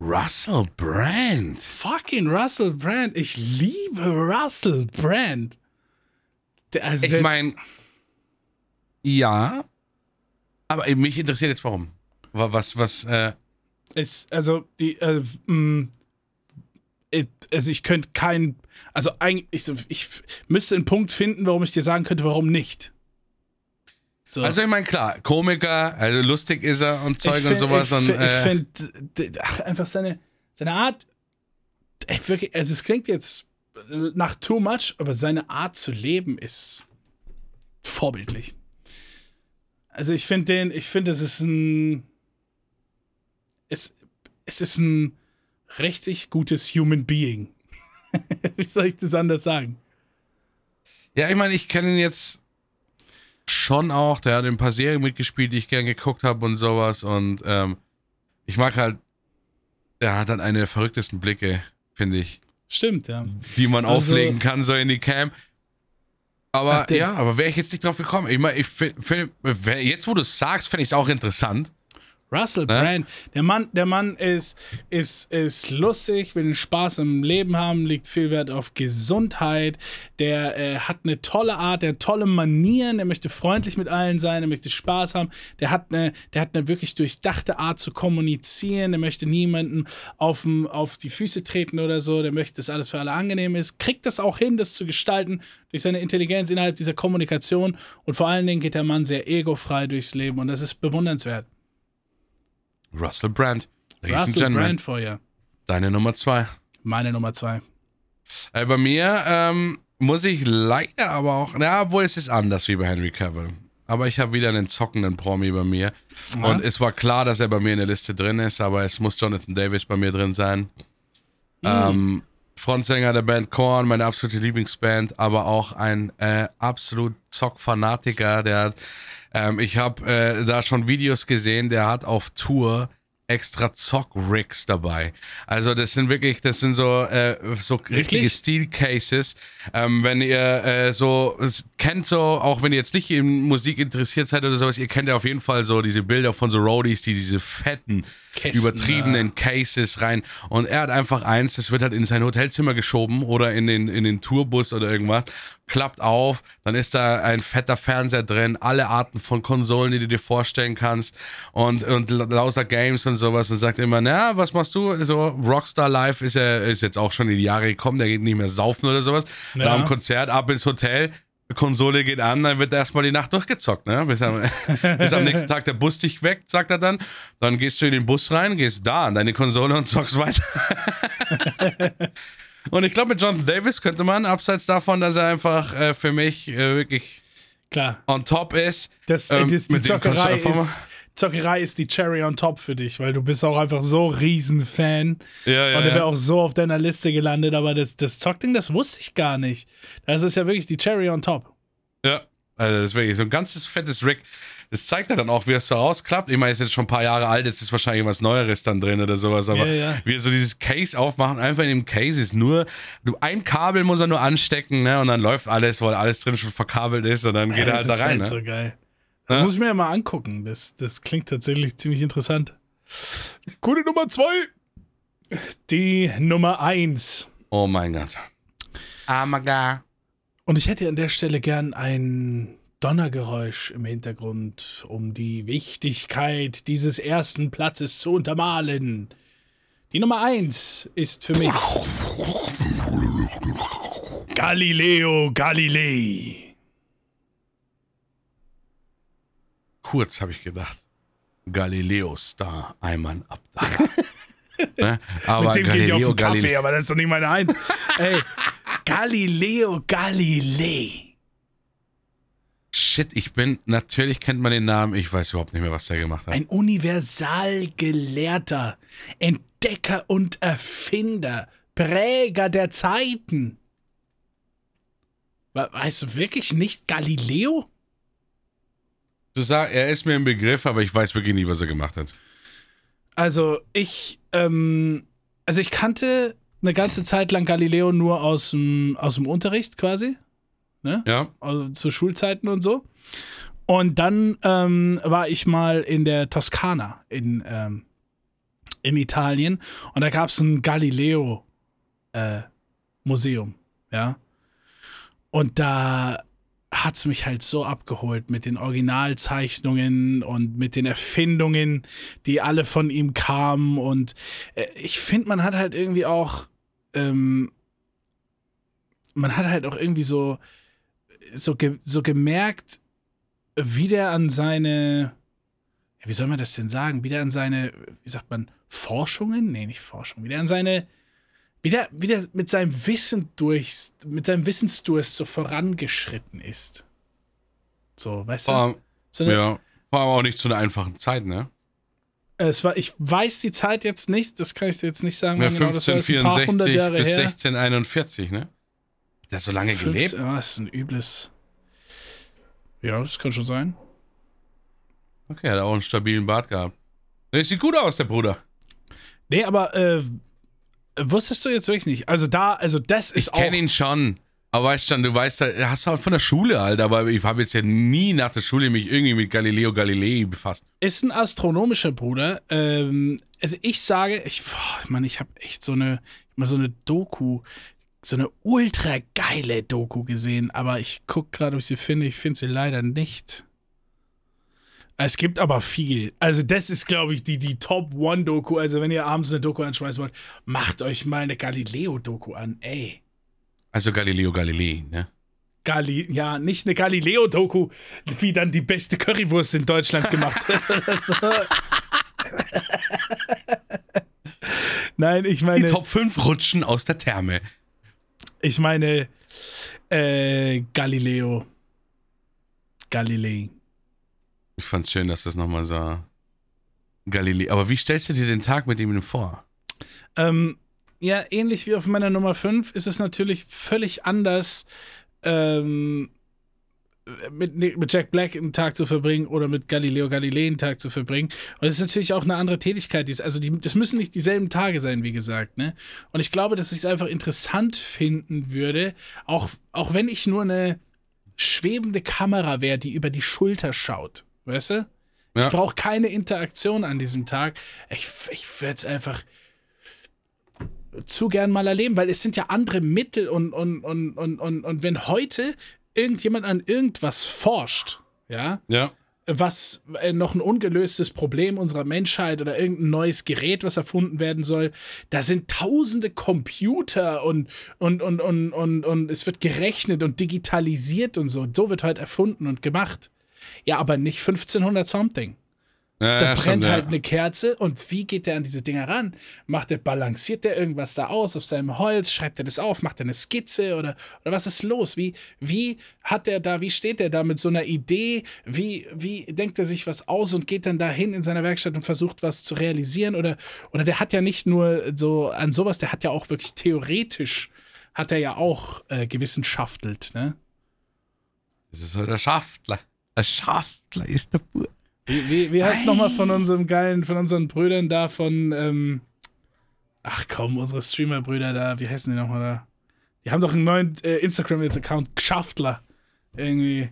Russell Brand. Fucking Russell Brand. Ich liebe Russell Brand. Also Ich meine, ja, aber mich interessiert jetzt warum. Wa- Was, was, äh, ist, also die, äh, mh, it- also ich könnte keinen, also eigentlich, ich, ich müsste einen Punkt finden, warum ich dir sagen könnte, warum nicht. So. also ich meine, klar, Komiker, also lustig ist er und Zeug ich und find- sowas. Ich, und, find- ich äh, finde einfach seine, seine Art, wirklich, also es klingt jetzt nach too much, aber seine Art zu leben ist vorbildlich. Also ich finde den, ich finde, es ist ein, es, es ist ein richtig gutes Human Being. Wie soll ich das anders sagen? ja, ich meine, ich kenne ihn jetzt schon auch. Der hat in ein paar Serien mitgespielt, die ich gern geguckt habe und sowas. Und ähm, ich mag halt, er hat dann eine der verrücktesten Blicke, finde ich. Stimmt, ja. die man Also- auflegen kann, so in die Cam. Aber ja, aber wäre ich jetzt nicht drauf gekommen. Ich meine, ich find, find, jetzt wo du es sagst, finde ich es auch interessant. Russell Brand, der Mann, der Mann ist, ist, ist lustig, will Spaß im Leben haben, legt viel Wert auf Gesundheit, der äh, hat eine tolle Art, der hat tolle Manieren, der möchte freundlich mit allen sein, der möchte Spaß haben, der hat eine, der hat eine wirklich durchdachte Art zu kommunizieren, der möchte niemanden auf, auf die Füße treten oder so, der möchte, dass alles für alle angenehm ist, kriegt das auch hin, das zu gestalten durch seine Intelligenz innerhalb dieser Kommunikation. Und vor allen Dingen geht der Mann sehr egofrei durchs Leben. Und das ist bewundernswert. Russell Brand. Ladies Russell Brand for you. deine Nummer zwei. Meine Nummer zwei. Äh, bei mir ähm, muss ich leider aber auch, na, obwohl es ist anders wie bei Henry Cavill. aber ich habe wieder einen zockenden Promi bei mir. Ja. Und es war klar, dass er bei mir in der Liste drin ist, aber es muss Jonathan Davis bei mir drin sein. Ähm, Frontsänger der Band Korn, meine absolute Lieblingsband, aber auch ein äh, absolut Zock-Fanatiker. Der hat, ähm, ich habe äh, da schon Videos gesehen, der hat auf Tour extra Zock-Rigs dabei. Also das sind wirklich, das sind so, äh, so richtige Steel-Cases. Ähm, wenn ihr äh, so es kennt so, auch wenn ihr jetzt nicht in Musik interessiert seid oder sowas, ihr kennt ja auf jeden Fall so diese Bilder von so Roadies, die diese fetten, Kästen, übertriebenen Cases rein. Und er hat einfach eins, das wird halt in sein Hotelzimmer geschoben oder in den, in den Tourbus oder irgendwas, klappt auf, dann ist da ein fetter Fernseher drin, alle Arten von Konsolen, die du dir vorstellen kannst und, und lauter Games und sowas und sagt immer, na, was machst du? So, Rockstar Live ist er, ist jetzt auch schon in die Jahre gekommen, der geht nicht mehr saufen oder sowas. Ja. Nach dem Konzert ab ins Hotel, Konsole geht an, dann wird erstmal die Nacht durchgezockt, ne? Bis am, bis am nächsten Tag der Bus dich weckt, sagt er dann. Dann gehst du in den Bus rein, gehst da an deine Konsole und zockst weiter. und ich glaube, mit Jonathan Davis könnte man, abseits davon, dass er einfach äh, für mich äh, wirklich Klar. on top ist, Das, ähm, das, die Zockerei ist, Zockerei ist die Cherry on top für dich, weil du bist auch einfach so Riesenfan. Ja, ja, und der ja. wäre auch so auf deiner Liste gelandet, aber das, das Zockding, das wusste ich gar nicht. Das ist ja wirklich die Cherry on top. Ja, also das ist wirklich so ein ganzes fettes Rig. Das zeigt er dann auch, wie es so rausklappt. Ich meine, es ist jetzt schon ein paar Jahre alt, jetzt ist wahrscheinlich was Neueres dann drin oder sowas, aber Ja, ja. wie er so dieses Case aufmachen, einfach in dem Case ist nur, du, ein Kabel muss er nur anstecken, ne, und dann läuft alles, weil alles drin schon verkabelt ist und dann geht er das halt da ist rein, halt ne? so geil. Das Ja. muss ich mir ja mal angucken. Das, das klingt tatsächlich ziemlich interessant. Gute Nummer zwei. Die Nummer eins. Oh mein Gott. Oh God. Und ich hätte an der Stelle gern ein Donnergeräusch im Hintergrund, um die Wichtigkeit dieses ersten Platzes zu untermalen. Die Nummer eins ist für mich Galileo Galilei. Kurz habe ich gedacht. Galileo Star, Ayman Abdallah. ne? Aber Mit dem gehe ich auf Galileo den Kaffee, Galilei. aber das ist doch nicht meine Eins. Ey, Galileo Galilei. Shit, ich bin, natürlich kennt man den Namen, ich weiß überhaupt nicht mehr, was der gemacht hat. Ein Universalgelehrter, Entdecker und Erfinder, Präger der Zeiten. We- Weißt du wirklich nicht Galileo? Du sagst, er ist mir im Begriff, aber ich weiß wirklich nie, was er gemacht hat. Also ich, ähm, also ich kannte eine ganze Zeit lang Galileo nur aus dem, aus dem Unterricht quasi, ne? Ja? Also zu Schulzeiten und so. Und dann ähm, war ich mal in der Toskana in, ähm, in Italien und da gab es ein Galileo-Museum, ja. Und da hat es mich halt so abgeholt mit den Originalzeichnungen und mit den Erfindungen, die alle von ihm kamen. Und äh, ich finde, man hat halt irgendwie auch, ähm, man hat halt auch irgendwie so, so, ge so gemerkt, wie der an seine, wie soll man das denn sagen, wie der an seine, wie sagt man, Forschungen? Nee, nicht Forschung, wie der an seine, wie der, wie der mit seinem Wissen durchs, mit seinem Wissensdurst so vorangeschritten ist. So, weißt du? Allem, So eine, ja, vor allem auch nicht zu einer einfachen Zeit, ne? Es war, ich weiß die Zeit jetzt nicht, das kann ich dir jetzt nicht sagen. Ja, wann genau das war, das ist ein paar hundert 1564 Jahre bis her. 1641, ne? Der hat so lange 15 gelebt. Ja, das ist ein übles. Ja, das kann schon sein. Okay, hat auch einen stabilen Bart gehabt. Der sieht gut aus, der Bruder. Nee, aber äh, wusstest du jetzt wirklich nicht? Also da, also das ist Ich auch. kenne ihn schon. Aber weißt du, du weißt, halt, hast du halt von der Schule halt, aber ich habe jetzt ja nie nach der Schule mich irgendwie mit Galileo Galilei befasst. ist ein astronomischer Bruder. Ähm, also ich sage, ich, boah, Mann, ich habe echt so eine, mal so eine Doku, so eine ultra geile Doku gesehen, aber ich gucke gerade, ob ich sie finde. Ich finde sie leider nicht. Es gibt aber viel. Also das ist, glaube ich, die, die Top-One-Doku. Also wenn ihr abends eine Doku anschmeißen wollt, macht euch mal eine Galileo-Doku an. Ey. Also Galileo Galilei, ne? Gali ja, nicht eine Galileo-Doku, wie dann die beste Currywurst in Deutschland gemacht wird. Nein, ich Die meine, Top 5 Rutschen aus der Therme. ich meine, äh, Galileo. Galilei. Ich fand's schön, dass das nochmal so. Galilei. Aber wie stellst du dir den Tag mit ihm vor? Ähm, ja, ähnlich wie auf meiner Nummer 5 ist es natürlich völlig anders, ähm, mit, mit Jack Black einen Tag zu verbringen oder mit Galileo Galilei einen Tag zu verbringen. Und es ist natürlich auch eine andere Tätigkeit. Die ist, also die, das müssen nicht dieselben Tage sein, wie gesagt. Ne? Und ich glaube, dass ich es einfach interessant finden würde, auch, auch wenn ich nur eine schwebende Kamera wäre, die über die Schulter schaut. Weißt du? Ja. Ich brauche keine Interaktion an diesem Tag. Ich, ich würde es einfach zu gern mal erleben, weil es sind ja andere Mittel und, und, und, und, und, und wenn heute irgendjemand an irgendwas forscht, ja, ja. was äh, noch ein ungelöstes Problem unserer Menschheit oder irgendein neues Gerät, was erfunden werden soll, da sind tausende Computer und, und, und, und, und, und es wird gerechnet und digitalisiert und so. So wird heute erfunden und gemacht. Ja, aber nicht 1500 something. Ja, da brennt stimmt, halt ja. eine Kerze und wie geht der an diese Dinger ran? Macht der, balanciert der irgendwas da aus auf seinem Holz? Schreibt er das auf? Macht er eine Skizze oder, oder was ist los? Wie, wie hat der da, wie steht der da mit so einer Idee? Wie, wie denkt er sich was aus und geht dann dahin in seiner Werkstatt und versucht was zu realisieren? Oder, oder der hat ja nicht nur so an sowas, der hat ja auch wirklich theoretisch, hat er ja auch äh, gewissenschaftelt, ne? Das ist so der Schaftler. Der Schaftler ist der Bur. Wie, wie, wie heißt es nochmal von unserem geilen, von unseren Brüdern da von, ähm, ach komm, unsere Streamer-Brüder da, wie heißen die nochmal da? Die haben doch einen neuen äh, Instagram-Account, Gschaftler. Irgendwie.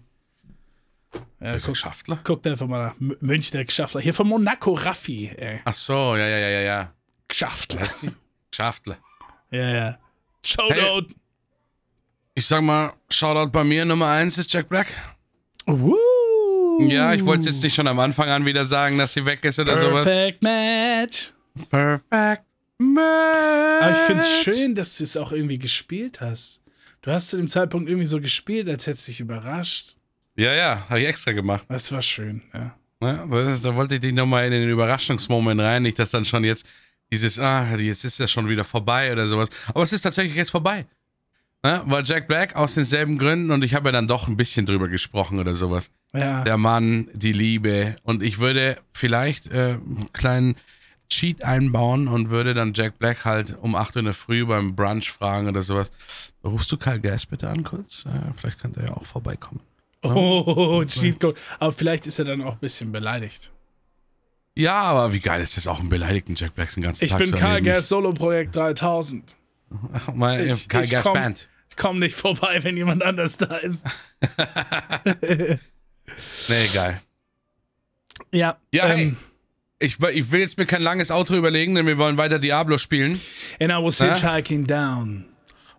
Ja, guck, Schaftler? Guckt einfach mal nach. M Münchner Gschaftler. Hier von Monaco Raffi, ey. Ach so, ja, ja, ja, ja, ja. Gschaftler. Weißt du? Gschaftler. Ja, ja. Shoutout. Hey, ich sag mal, Shoutout bei mir Nummer eins ist Jack Black. Woo! Ja, ich wollte jetzt nicht schon am Anfang an wieder sagen, dass sie weg ist oder Perfect sowas. Perfect Match. Perfect Match. Aber ich finde es schön, dass du es auch irgendwie gespielt hast. Du hast zu dem Zeitpunkt irgendwie so gespielt, als hättest du dich überrascht. Ja, ja, habe ich extra gemacht. Das war schön, ja. ja ist, da wollte ich dich nochmal in den Überraschungsmoment rein, nicht, dass dann schon jetzt dieses, ah, jetzt ist ja schon wieder vorbei oder sowas. Aber es ist tatsächlich jetzt vorbei. Ne? Weil Jack Black aus denselben Gründen und ich habe ja dann doch ein bisschen drüber gesprochen oder sowas. Ja. Der Mann, die Liebe. Und ich würde vielleicht äh, einen kleinen Cheat einbauen und würde dann Jack Black halt um 8 Uhr in der Früh beim Brunch fragen oder sowas. Rufst du Karl Gas bitte an kurz? Äh, vielleicht könnte er ja auch vorbeikommen. Ne? Oh, Cheatcode. Aber vielleicht ist er dann auch ein bisschen beleidigt. Ja, aber wie geil ist das auch, einen beleidigten Jack Black den ganzen ich Tag Ich bin Karl Gas Solo Projekt 3000. Mein, ich, Karl Gas komm, Band. Ich komme nicht vorbei, wenn jemand anders da ist. nee, geil. Ja. Ja, ähm, ich, ich, will jetzt mir kein langes Outro überlegen, denn wir wollen weiter Diablo spielen. And I was hitchhiking down.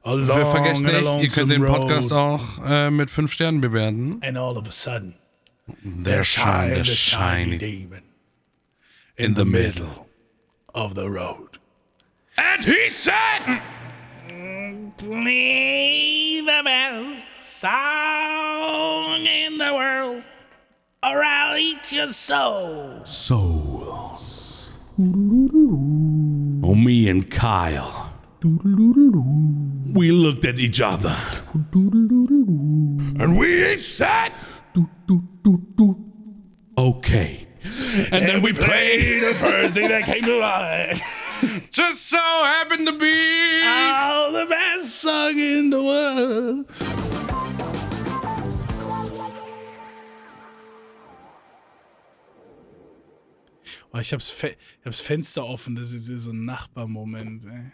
Wir vergessen nicht, ihr könnt den Podcast road. auch äh, mit fünf Sternen bewerten. And all of a sudden, there shine the shiny demon in the middle of the road. And he said... Play the best song in the world, or I'll eat your soul. Souls. Oh, me and Kyle. We looked at each other. And we each said, okay. And, and then we played the first thing that came to mind. Just so happened to be all the best song in the world. Oh, ich hab's, Fe ich hab's Fenster offen, das ist so ein Nachbarmoment, ey.